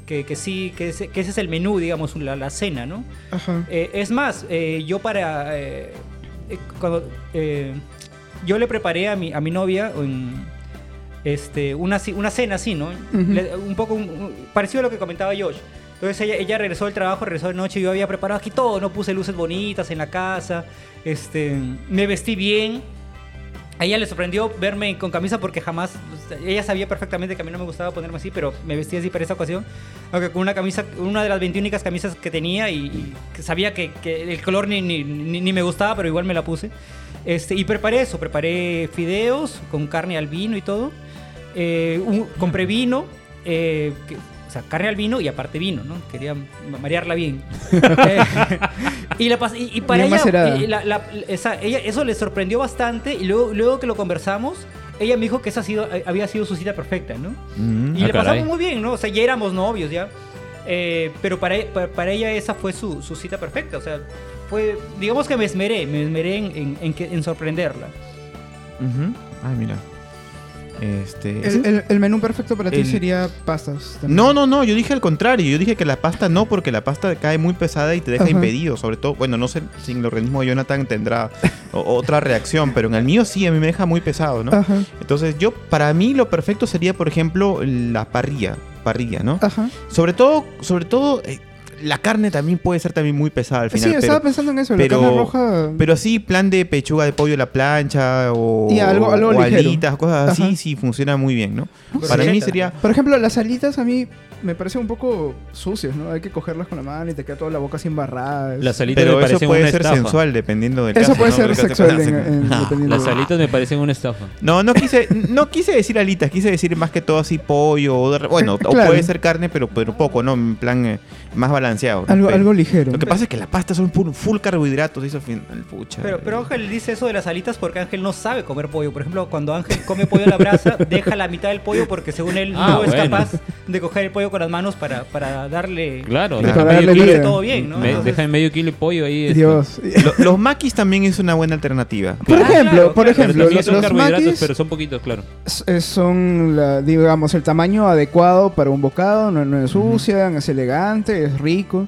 que, que sí, que ese, que ese es el menú, digamos, la, la cena, ¿no? Ajá. Eh, es más, eh, yo para. eh, cuando, eh, yo le preparé a mi, a mi novia un- este, una, una cena así, ¿no? Le- un poco un- un- parecido a lo que comentaba Josh. Entonces ella, ella regresó del trabajo, regresó de noche, yo había preparado aquí todo, no puse luces bonitas en la casa, este, me vestí bien. A ella le sorprendió verme con camisa porque jamás, ella sabía perfectamente que a mí no me gustaba ponerme así, pero me vestí así para esa ocasión. Aunque con una camisa, una de las 21 camisas que tenía y, y sabía que, el color ni, ni, ni- me gustaba, pero igual me la puse. Este, y preparé eso, preparé fideos con carne al vino y todo. Eh, compré vino, eh, sea, carne al vino y aparte vino, ¿no? Quería ma- marearla bien. Eh, y, la y, y para Bien ella, y la- la- esa- ella, eso le sorprendió bastante y luego, luego que lo conversamos, ella me dijo que esa ha sido, eh, había sido su cita perfecta, ¿no? Mm. Y Ah, le caray. pasamos muy bien, ¿no? O sea, ya éramos novios ya. Eh, pero para, para, para ella esa fue su, su cita perfecta. O sea, fue, digamos que me esmeré, me esmeré en, en, en que- en sorprenderla. Ay, mira. Este. El, el- el menú perfecto para ti sería pastas. también. No, no, no, yo dije al contrario, yo dije que la pasta no, porque la pasta cae muy pesada y te deja Ajá. impedido, sobre todo, bueno, no sé si el organismo de Jonathan tendrá otra reacción, pero en el mío sí, a mí me deja muy pesado, ¿no? Ajá. Entonces yo, para mí lo perfecto sería, por ejemplo, la parrilla, parrilla, ¿no? Ajá. Sobre todo, sobre todo, eh, la carne también puede ser también muy pesada al Sí, final, estaba pero, pensando en eso. pero- la carne roja. pero así, plan de pechuga de pollo a la plancha o, Y algo- algo o alitas, cosas así, Ajá. sí funciona muy bien, ¿no? Pues Para sí. mí sería... Por ejemplo, las alitas a mí me parecen un poco sucias, ¿no? Hay que cogerlas con la mano y te queda toda la boca así embarrada. Las alitas Pero me eso parecen puede una ser estafa. sensual dependiendo del Eso caso, puede ¿no? ser Porque sexual en, parecen- en- Ah. dependiendo Las de- alitas me parecen una estafa. No, no quise, no quise decir alitas, quise decir más que todo así pollo, o de re- bueno, o puede ser carne, pero, pero poco, ¿no? En plan eh, más balanceado. Algo, ligero. Lo que pasa es que la pasta son puro- full carbohidratos, eso al final, pucha. Pero, pero Ángel dice eso de las alitas porque Ángel no sabe comer pollo. Por ejemplo, cuando Ángel come pollo a la brasa, deja la mitad del pollo porque según él Ah, no es capaz de coger el pollo con las manos para, para darle... Claro, Claro. deja Para darle kilo- todo bien, ¿no? me- Entonces- deja en medio kilo de pollo ahí. este. Dios. Lo- los maquis también es una buena alternativa. Por Ah, ejemplo, claro, por claro. Ejemplo, los, son los carbohidratos, maquis pero son poquitos, claro. eh, son, la- digamos, el tamaño adecuado para un bocado, no, no es sucia, es elegante, es rico.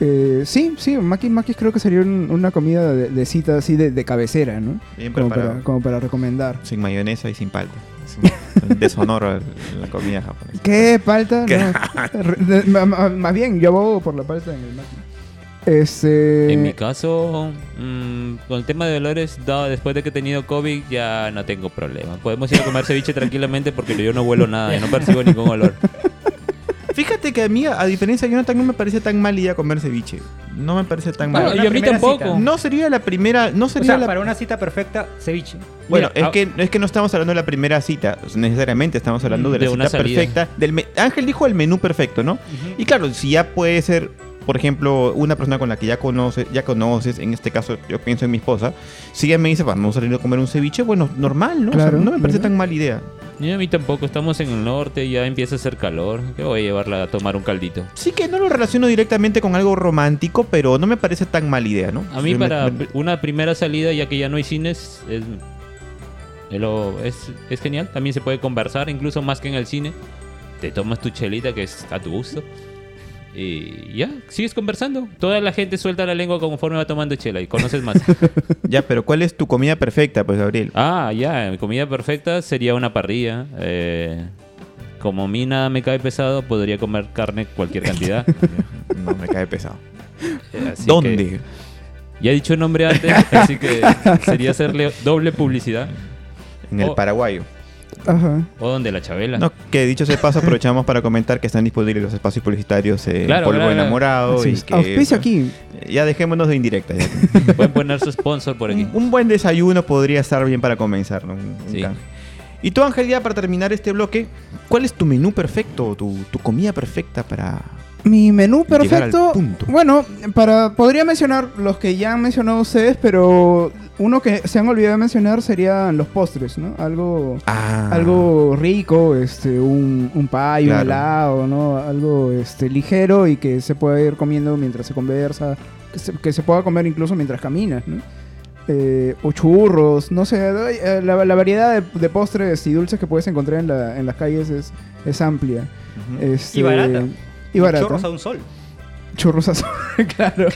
Eh, sí, sí, maquis, maquis creo que sería un- una comida de, de cita así de, de cabecera, ¿no? Bien Como preparado. para, como para recomendar. Sin mayonesa y sin palta. Es un deshonor en la comida japonesa. ¿Qué? ¿Palta? ¿Qué? No. Re- de- ma- ma- Más bien, yo abogo por la palta en el maqui. Este... En mi caso, mm, con el tema de dolores, dado después de que he tenido COVID, ya no tengo problema. Podemos ir a comer ceviche tranquilamente porque yo no huelo nada y no percibo ningún olor. Fíjate que a mí, a diferencia de Jonathan, no me parece tan mal idea comer ceviche. No me parece tan Bueno, mal. y a mí tampoco. cita. No sería la primera, no O sería sea, la para una cita perfecta, ceviche. Bueno, Mira, es, ah- que, es que no estamos hablando de la primera cita, necesariamente estamos hablando de la De una cita perfecta. Del me- Ángel dijo el menú perfecto, ¿no? Y claro, si ya puede ser, por ejemplo, una persona con la que ya conoces, ya conoces, en este caso yo pienso en mi esposa, si ella me dice, vamos a salir a comer un ceviche, bueno, normal, ¿no? O sea, Claro, no me parece claro. tan mala idea. Y a mí tampoco, estamos en el norte, ya empieza a hacer calor. ¿Qué voy a llevarla a tomar un caldito? Sí que no lo relaciono directamente con algo romántico, pero no me parece tan mala idea, ¿no? A mí para me- una primera salida, ya que ya no hay cines, es, es lo- es, es genial. También se puede conversar, incluso más que en el cine. Te tomas tu chelita, que es a tu gusto. Y ya, sigues conversando. Toda la gente suelta la lengua conforme va tomando chela y conoces más. Ya, pero ¿cuál es tu comida perfecta, pues, Gabriel? ah, ya, mi comida perfecta sería una parrilla. Eh, como a mí nada me cae pesado, podría comer carne cualquier cantidad. No me cae pesado. Eh, así ¿Dónde? que- ya he dicho el nombre antes, así que sería hacerle doble publicidad. En el Oh. paraguayo. Ajá. O donde la Chabela. No, que dicho ese paso, aprovechamos para comentar que están disponibles los espacios publicitarios en Claro, Polvo claro, claro. Enamorado. Así y que, Auspicia aquí. Ya dejémonos de indirectas. ya. Pueden poner su sponsor por aquí. un, un buen desayuno podría estar bien para comenzar. ¿no? Un- Sí. Y tú, Ángel, ya para terminar este bloque, ¿cuál es tu menú perfecto, tu, tu comida perfecta para... Mi menú perfecto. punto. Bueno, para podría mencionar los que ya han mencionado ustedes, pero uno que se han olvidado de mencionar serían los postres, ¿no? Algo Ah, algo rico, este un, un pie, Claro. un helado, ¿no? Algo este ligero y que se pueda ir comiendo mientras se conversa, que se, que se pueda comer incluso mientras caminas, ¿no? Eh, o churros, no sé, eh, la, la variedad de, de postres y dulces que puedes encontrar en, la- en las calles es, es amplia. Este, Y barata. Y. Chorros a un sol. Churros azul, claro.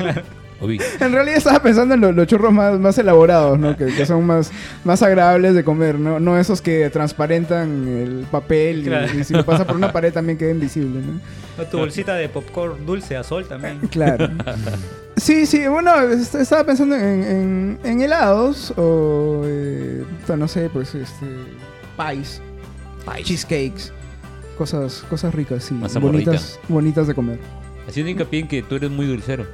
Uy, En realidad estaba pensando en lo- los churros más, más elaborados, ¿no? Que, que son más, más agradables de comer, ¿no? No esos que transparentan el papel y- Claro. y, si lo pasa por una pared también queda invisible, ¿no? O tu bolsita de popcorn dulce a sol también. Claro. Sí, sí, bueno, est- estaba pensando en, en- en helados o, eh, no sé, pues, este, pies, cheesecakes, cosas, cosas ricas, Masa morrita. bonitas, bonitas de comer. haciendo hincapié en que tú eres muy dulcero.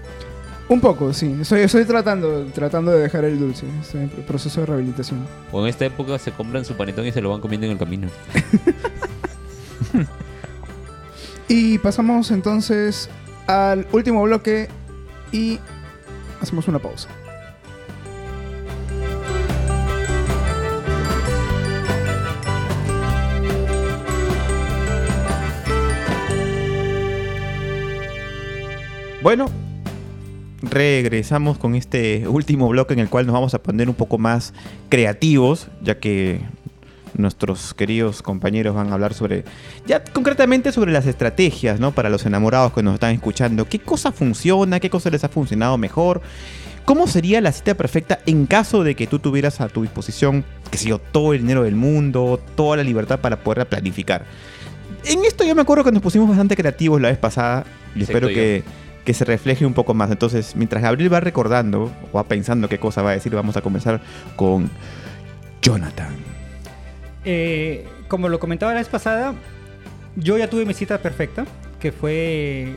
Un poco, sí. Estoy, estoy tratando, tratando de dejar el dulce. Estoy en proceso de rehabilitación. O en esta época se compran su panetón y se lo van comiendo en el camino. Y pasamos entonces al último bloque y hacemos una pausa. Bueno, regresamos con este último bloque en el cual nos vamos a poner un poco más creativos, ya que nuestros queridos compañeros van a hablar sobre, ya concretamente sobre las estrategias, ¿no? Para los enamorados que nos están escuchando. ¿Qué cosa funciona? ¿Qué cosa les ha funcionado mejor? ¿Cómo sería la cita perfecta en caso de que tú tuvieras a tu disposición, que sé yo, todo el dinero del mundo, toda la libertad para poder planificar? En esto yo me acuerdo que nos pusimos bastante creativos la vez pasada y Excepto espero que, que se refleje un poco más. Entonces, mientras Gabriel va recordando o va pensando qué cosa va a decir, vamos a comenzar con Jonathan. Eh, como lo comentaba la vez pasada, yo ya tuve mi cita perfecta, que fue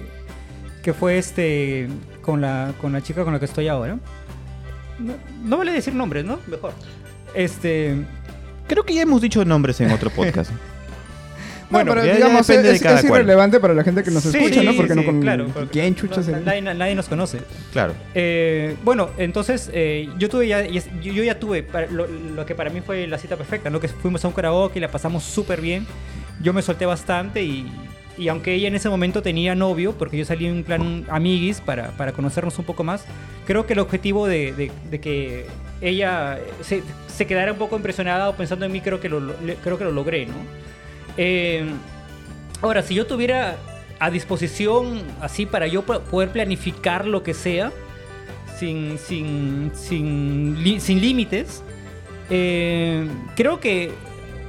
que fue este con la con la chica con la que estoy ahora. No, no vale decir nombres, ¿no? Mejor. Este, Creo que ya hemos dicho nombres en otro podcast. Bueno, pero digamos, es, es cual. irrelevante para la gente que nos Sí, escucha, ¿no? sí, Porque no sí, con claro, porque quién chucha no, nadie, nadie nos conoce. Claro. Eh, bueno, entonces eh, yo tuve ya, yo, yo ya tuve para- lo, lo que para mí fue la cita perfecta, ¿no? Que fuimos a un karaoke y la pasamos súper bien. Yo me solté bastante y, y aunque ella en ese momento tenía novio, porque yo salí en un plan amiguis para, para conocernos un poco más, creo que el objetivo de, de- de que ella se, se quedara un poco impresionada o pensando en mí, creo que lo- creo que lo logré, ¿no? Eh, ahora, si yo tuviera a disposición así para yo po- poder planificar lo que sea, sin, sin, sin, li- sin límites. Eh, creo que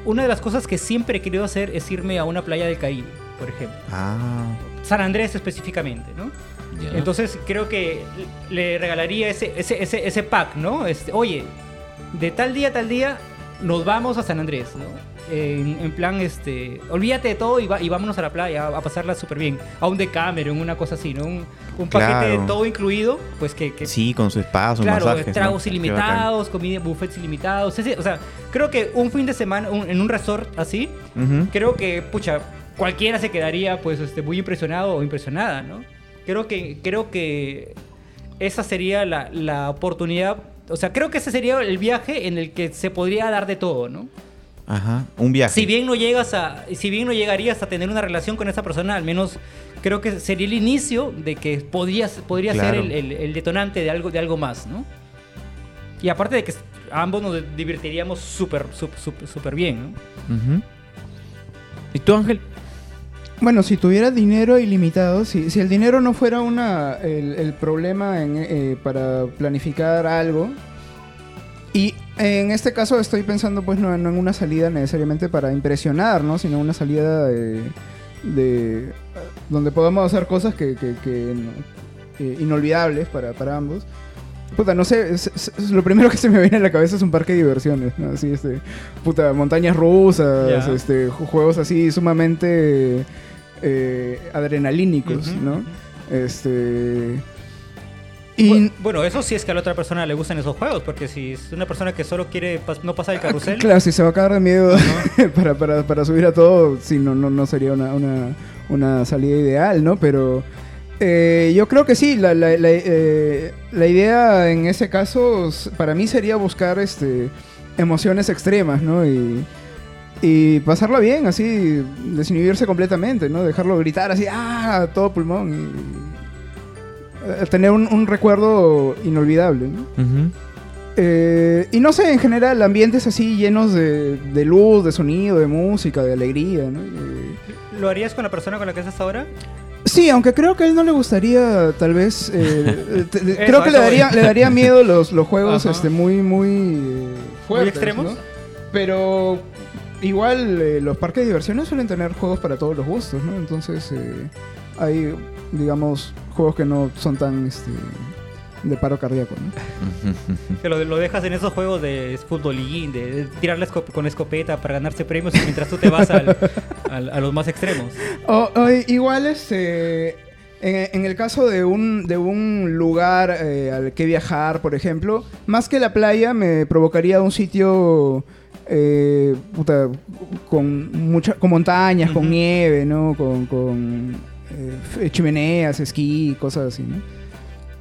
una de las cosas que siempre he querido hacer es irme a una playa del Caribe, por ejemplo. Ah, San Andrés específicamente, ¿no? Entonces creo que le regalaría ese, ese, ese, ese pack, ¿no? Este, oye, de tal día a tal día nos vamos a San Andrés, ¿no? En, en plan, este, olvídate de todo y, va- y vámonos a la playa a, a pasarla súper bien. A un Decameron, una cosa así, ¿no? Un, un paquete de todo incluido, pues que... que Sí, con su spa, sus Claro, masajes. tragos ilimitados, comida, buffets ilimitados. o sea, creo que un fin de semana un- en un resort así, creo que, pucha, cualquiera se quedaría pues este, muy impresionado o impresionada, ¿no? Creo que, creo que esa sería la, la oportunidad, o sea, creo que ese sería el viaje en el que se podría dar de todo, ¿no? Ajá, un viaje. Si bien no llegas a, si bien no llegarías a tener una relación con esa persona, al menos creo que sería el inicio de que podrías, podría ser el, el- el detonante de algo, de algo más, ¿no? Y aparte de que ambos nos divertiríamos súper, súper, súper- súper bien, ¿no? Ujú. ¿Y tú, Ángel? Bueno, si tuviera dinero ilimitado, si, si el dinero no fuera una, el, el problema en, eh, para planificar algo, y en este caso estoy pensando pues no, no en una salida necesariamente para impresionar, ¿no? Sino una salida de, de- donde podamos hacer cosas que, que- que inolvidables para, para ambos. Puta, no sé, es- es- es lo primero que se me viene a la cabeza es un parque de diversiones, ¿no? Así, este, puta, montañas rusas, este, ju- juegos así sumamente eh, adrenalínicos, ¿no? Este... Y, Bu- Bueno, eso sí es que a la otra persona le gustan esos juegos, porque si es una persona que solo quiere pas- no pasar el carrusel, Claro, si se va a cagar de miedo para, para, para subir a todo, sí, no, no, no sería una, una, una salida ideal, ¿no? Pero eh, yo creo que sí, la, la, la, eh, la idea en ese caso para mí sería buscar este, emociones extremas, ¿no? Y, y pasarla bien, así, desinhibirse completamente, ¿no? Dejarlo gritar así, ¡ah! todo pulmón y tener un, un recuerdo inolvidable, ¿no? Eh, y no sé, en general, ambientes así llenos de, de luz, de sonido, de música, de alegría, ¿no? Eh, ¿lo harías con la persona con la que estás ahora? sí, aunque creo que a él no le gustaría, tal vez. eh, te- te- Eso, creo que le daría, le daría miedo los, los juegos Ajá. este, muy, muy. eh, fuertes, extremos? ¿no? Pero igual eh, los parques de diversiones suelen tener juegos para todos los gustos, ¿no? Entonces eh, hay, digamos, juegos que no son tan este, de paro cardíaco, ¿no? Que lo, lo dejas en esos juegos de futbolín, de, de tirarle esco- con escopeta para ganarse premios mientras tú te vas al- al- a los más extremos. O- o igual, este, en, en el caso de un, de un lugar eh, al que viajar, por ejemplo, más que la playa, me provocaría un sitio eh, puta, con, mucha, con montañas, con nieve, ¿no? Con, con, eh, chimeneas, esquí, cosas así, ¿no?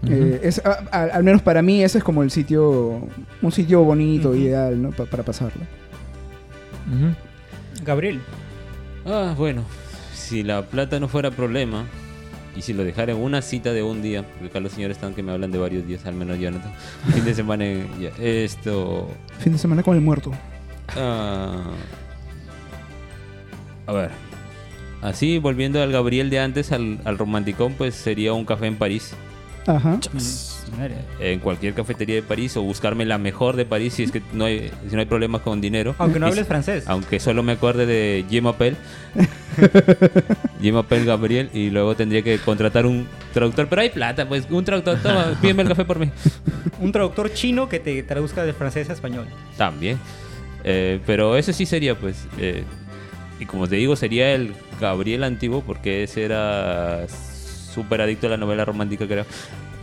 Eh, es, a- a- al menos para mí ese es como el sitio, un sitio bonito, ideal, ¿no? Pa- para pasarlo. Gabriel. Ah, bueno, si la plata no fuera problema y si lo dejara en una cita de un día, porque acá los señores están que me hablan de varios días, al menos Jonathan, fin de semana, en- ya, esto, Fin de semana con el muerto. ah, a ver, así volviendo al Gabriel de antes, al, al romanticón, pues sería un café en París, Ajá. en cualquier cafetería de París o buscarme la mejor de París si es que no hay, si no hay problemas con dinero. Aunque no Y- hables francés. aunque solo me acuerde de Jim Appel. Jim Appel Gabriel. Y luego tendría que contratar un traductor. Pero hay plata, pues. Un traductor. Toma, pídeme el café por mí. Un traductor chino que te traduzca de francés a español. También. Eh, pero eso sí sería, pues. eh, y como te digo, sería el Gabriel antiguo. Porque ese era súper adicto a la novela romántica, creo.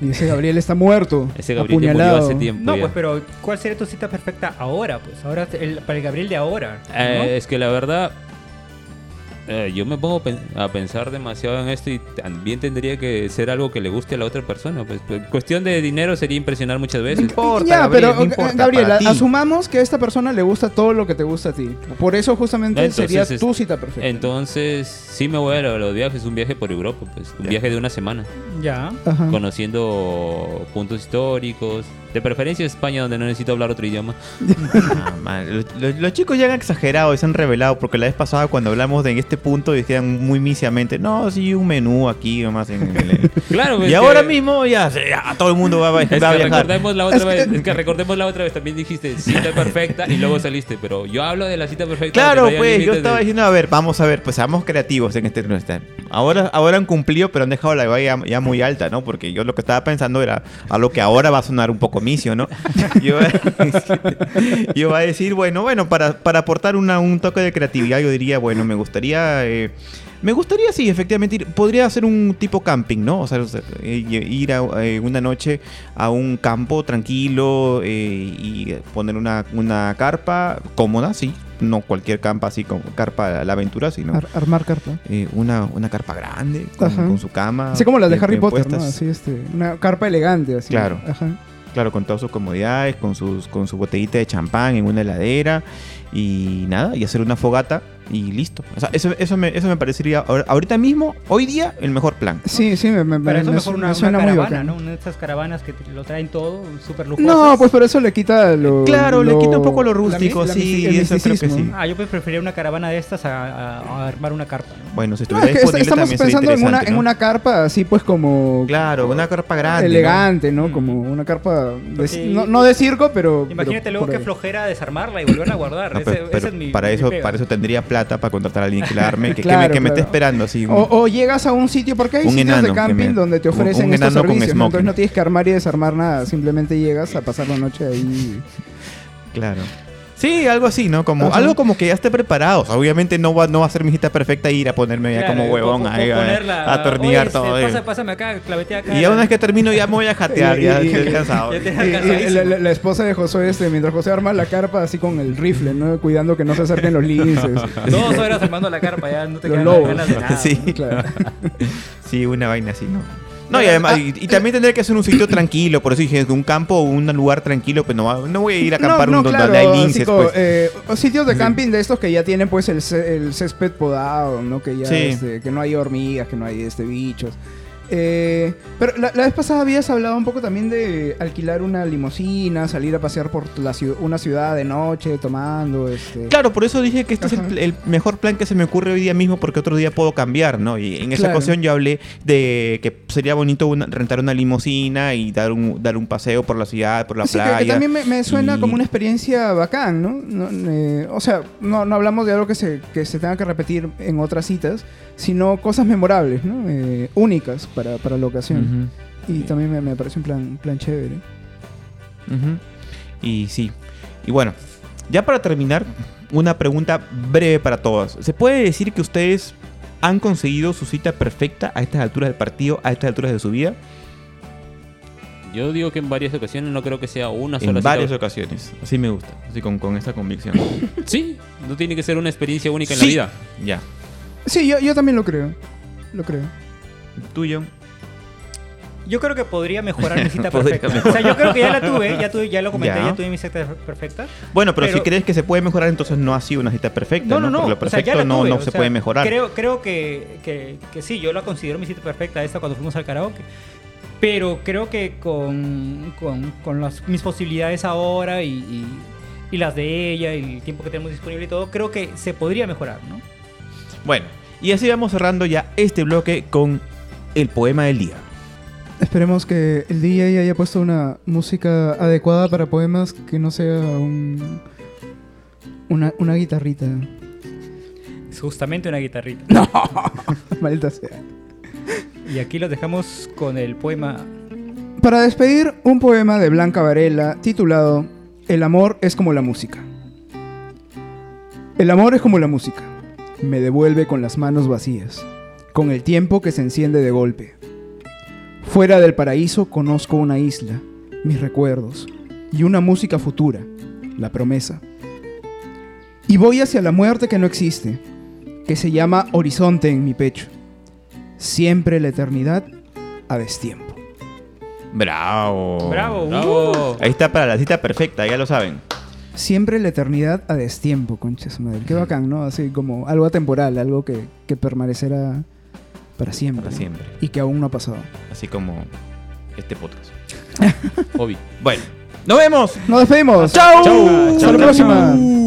Y ese Gabriel está muerto. Ese Gabriel apuñalado. murió hace tiempo. No, ya. pues, pero ¿cuál sería tu cita perfecta ahora? Pues ahora, el- para el Gabriel de ahora. ¿no? Eh, es que la verdad, eh, yo me pongo pen- a pensar demasiado en esto y también tendría que ser algo que le guste a la otra persona. Pues, pues, cuestión de dinero sería impresionar muchas No veces. importa, ya, Gabriel, pero no importa, Gabriel, asumamos que a esta persona le gusta todo lo que te gusta a ti. Por eso justamente Entonces, sería es- tu cita perfecta. Entonces, sí me voy a lo- los viajes, un viaje por Europa, pues un Ya. viaje de una semana, Ya. Ajá. conociendo puntos históricos, de preferencia España donde no necesito hablar otro idioma. Ah, Los, chicos ya han exagerado y se han revelado porque la vez pasada cuando hablamos de este punto decían muy misiamente, no, sí, un menú aquí nomás en el... Claro, pues, y que- ahora mismo ya, ya todo el mundo va, a- va Es a que, viajar. recordemos la otra Es que- vez, es que recordemos la otra vez, también dijiste cita perfecta y luego saliste, pero yo hablo de la cita perfecta. Claro, no pues yo estaba de- diciendo, a ver, vamos a ver, pues seamos creativos en este no está. Ahora, ahora han cumplido, pero han dejado la valla ya, muy alta, ¿no? Porque yo lo que estaba pensando era algo que ahora va a sonar un poco misio, ¿no? Yo, yo iba a decir, bueno, bueno, para, para aportar una- un toque de creatividad, yo diría, bueno, me gustaría... eh, me gustaría, sí, efectivamente, ir- podría hacer un tipo camping, ¿no? O sea, eh, ir a, eh, una noche a un campo tranquilo eh, y poner una, una carpa cómoda, sí. No cualquier campa así como carpa a la aventura, sino Ar- armar carpa. eh, una, una carpa grande con, con su cama. Así como las de Harry Potter, ¿no? Así, este, una carpa elegante, así. Claro. Ajá. Claro, con todas sus comodidades, con, sus, con su botellita de champán en una heladera y nada, y hacer una fogata y listo. O sea, eso, eso, me, eso me parecería ahor- ahorita mismo, hoy día, el mejor plan. Sí, sí, me, me, Para eso me mejor una, suena muy caravana. ¿no? Una de estas caravanas que lo traen todo, súper lujosas. No, pues por eso le quita lo. Claro, le quita un poco lo la rústico, la sí, el eso creo que sí. Ah, yo pues preferiría una caravana de estas a, a- a armar una carpa. ¿no? Bueno, si No, estuviera es que est- disponible estamos también sería pensando en una, en ¿no? una carpa así, pues como. Claro, una carpa grande. ¿no? elegante, ¿no? Mm. Como una carpa. de- no, no de circo, pero. Imagínate pero luego qué flojera desarmarla y volverla a guardar. No, Ese- pero, ese pero es mi- para eso para eso tendría plata para contratar a alguien que la arme, que, que Claro, me, que me esté claro. esperando así. un- O, o llegas a un sitio, porque hay Un sitios de que camping me- donde te ofrecen un estos con servicios, ¿no? entonces no tienes que armar y desarmar nada, simplemente llegas a pasar la noche ahí. Claro. Sí, algo así, ¿no? Como Ajá. algo como que ya esté preparado. O sea, obviamente no va, no va a ser mi cita perfecta ir a ponerme ya Claro, como huevón po- po- ahí a, a atornillar "Oye, todo. eh. pasa- pásame acá, clavetea acá. y ya una vez que termino ya me voy a jatear, ya estoy cansado. la, la- la esposa de Josué, este, mientras José arma la carpa así con el rifle, ¿no? Cuidando que no se acerquen los linces. Dos horas armando la carpa, ya no te Los quedan lobos. ganas de nada. Sí. Claro. Sí, una vaina así, ¿no? No, y además, y, y también tendría que ser un sitio tranquilo, por eso dije, un campo o un lugar tranquilo, pues no, no voy a ir a acampar un, donde hay linces, pues. eh, sitios de camping de estos que ya tienen pues el, el césped podado, ¿no? Que ya Sí. este, que no hay hormigas, que no hay este bichos. Eh, pero la, la vez pasada habías hablado un poco también de alquilar una limusina, salir a pasear por la una ciudad de noche tomando, este. Claro, por eso dije que este es el, el mejor plan que se me ocurre hoy día mismo porque otro día puedo cambiar, ¿no? Y en esa Claro. ocasión yo hablé de que sería bonito una- rentar una limusina y dar un, dar un paseo por la ciudad, por la Sí, que- playa. que, también me, me suena y- como una experiencia bacán, ¿no? No, eh, o sea, no, no hablamos de algo que se, que se tenga que repetir en otras citas, sino cosas memorables, ¿no? Eh, únicas para, para la ocasión. Y también me, me parece un plan, plan chévere. Y sí. Y bueno, ya para terminar, una pregunta breve para todos. ¿Se puede decir que ustedes han conseguido su cita perfecta a estas alturas del partido, a estas alturas de su vida? Yo digo que en varias ocasiones no creo que sea una sola En cita. varias ocasiones. Así me gusta. Así con, con esa convicción. Sí, no tiene que ser una experiencia única en Sí. la vida. ya. Sí, yo, yo también lo creo. Lo creo. Tuyo. Yo creo que podría mejorar mi cita perfecta. O sea, yo creo que ya la tuve, ya, tuve, ya lo comenté, Ya. ya tuve mi cita perfecta. Bueno, pero, Pero- si crees que se puede mejorar, entonces no ha sido una cita perfecta. No, no, no. Porque lo o sea, ya perfecto no, no o se sea, puede mejorar. Creo, creo que, que, que sí, yo la considero mi cita perfecta esta cuando fuimos al karaoke. Pero creo que con, con, con las, mis posibilidades ahora y, y, y las de ella y el tiempo que tenemos disponible y todo, creo que se podría mejorar, ¿no? Bueno, y así vamos cerrando ya este bloque con el poema del día. Esperemos que el DJ haya puesto una música adecuada para poemas que no sea un, una, una guitarrita. Es justamente una guitarrita. Maldita sea. Y aquí los dejamos con el poema Para despedir, un poema de Blanca Varela titulado El amor es como la música. El amor es como la música. Me devuelve con las manos vacías, con el tiempo que se enciende de golpe. Fuera del paraíso conozco una isla, mis recuerdos, y una música futura, la promesa. Y voy hacia la muerte que no existe, que se llama horizonte en mi pecho. Siempre la eternidad a destiempo. Bravo. Bravo. Bravo. Ahí está para la cita perfecta, ya lo saben. Siempre la eternidad a destiempo, concha su madre. Qué bacán, ¿no? Así como algo atemporal, algo que, que permanecerá para siempre. Para siempre. Y que aún no ha pasado. Así como este podcast. Hobby. Bueno, nos vemos. ¡Nos despedimos! Chau. Hasta la Chau. próxima!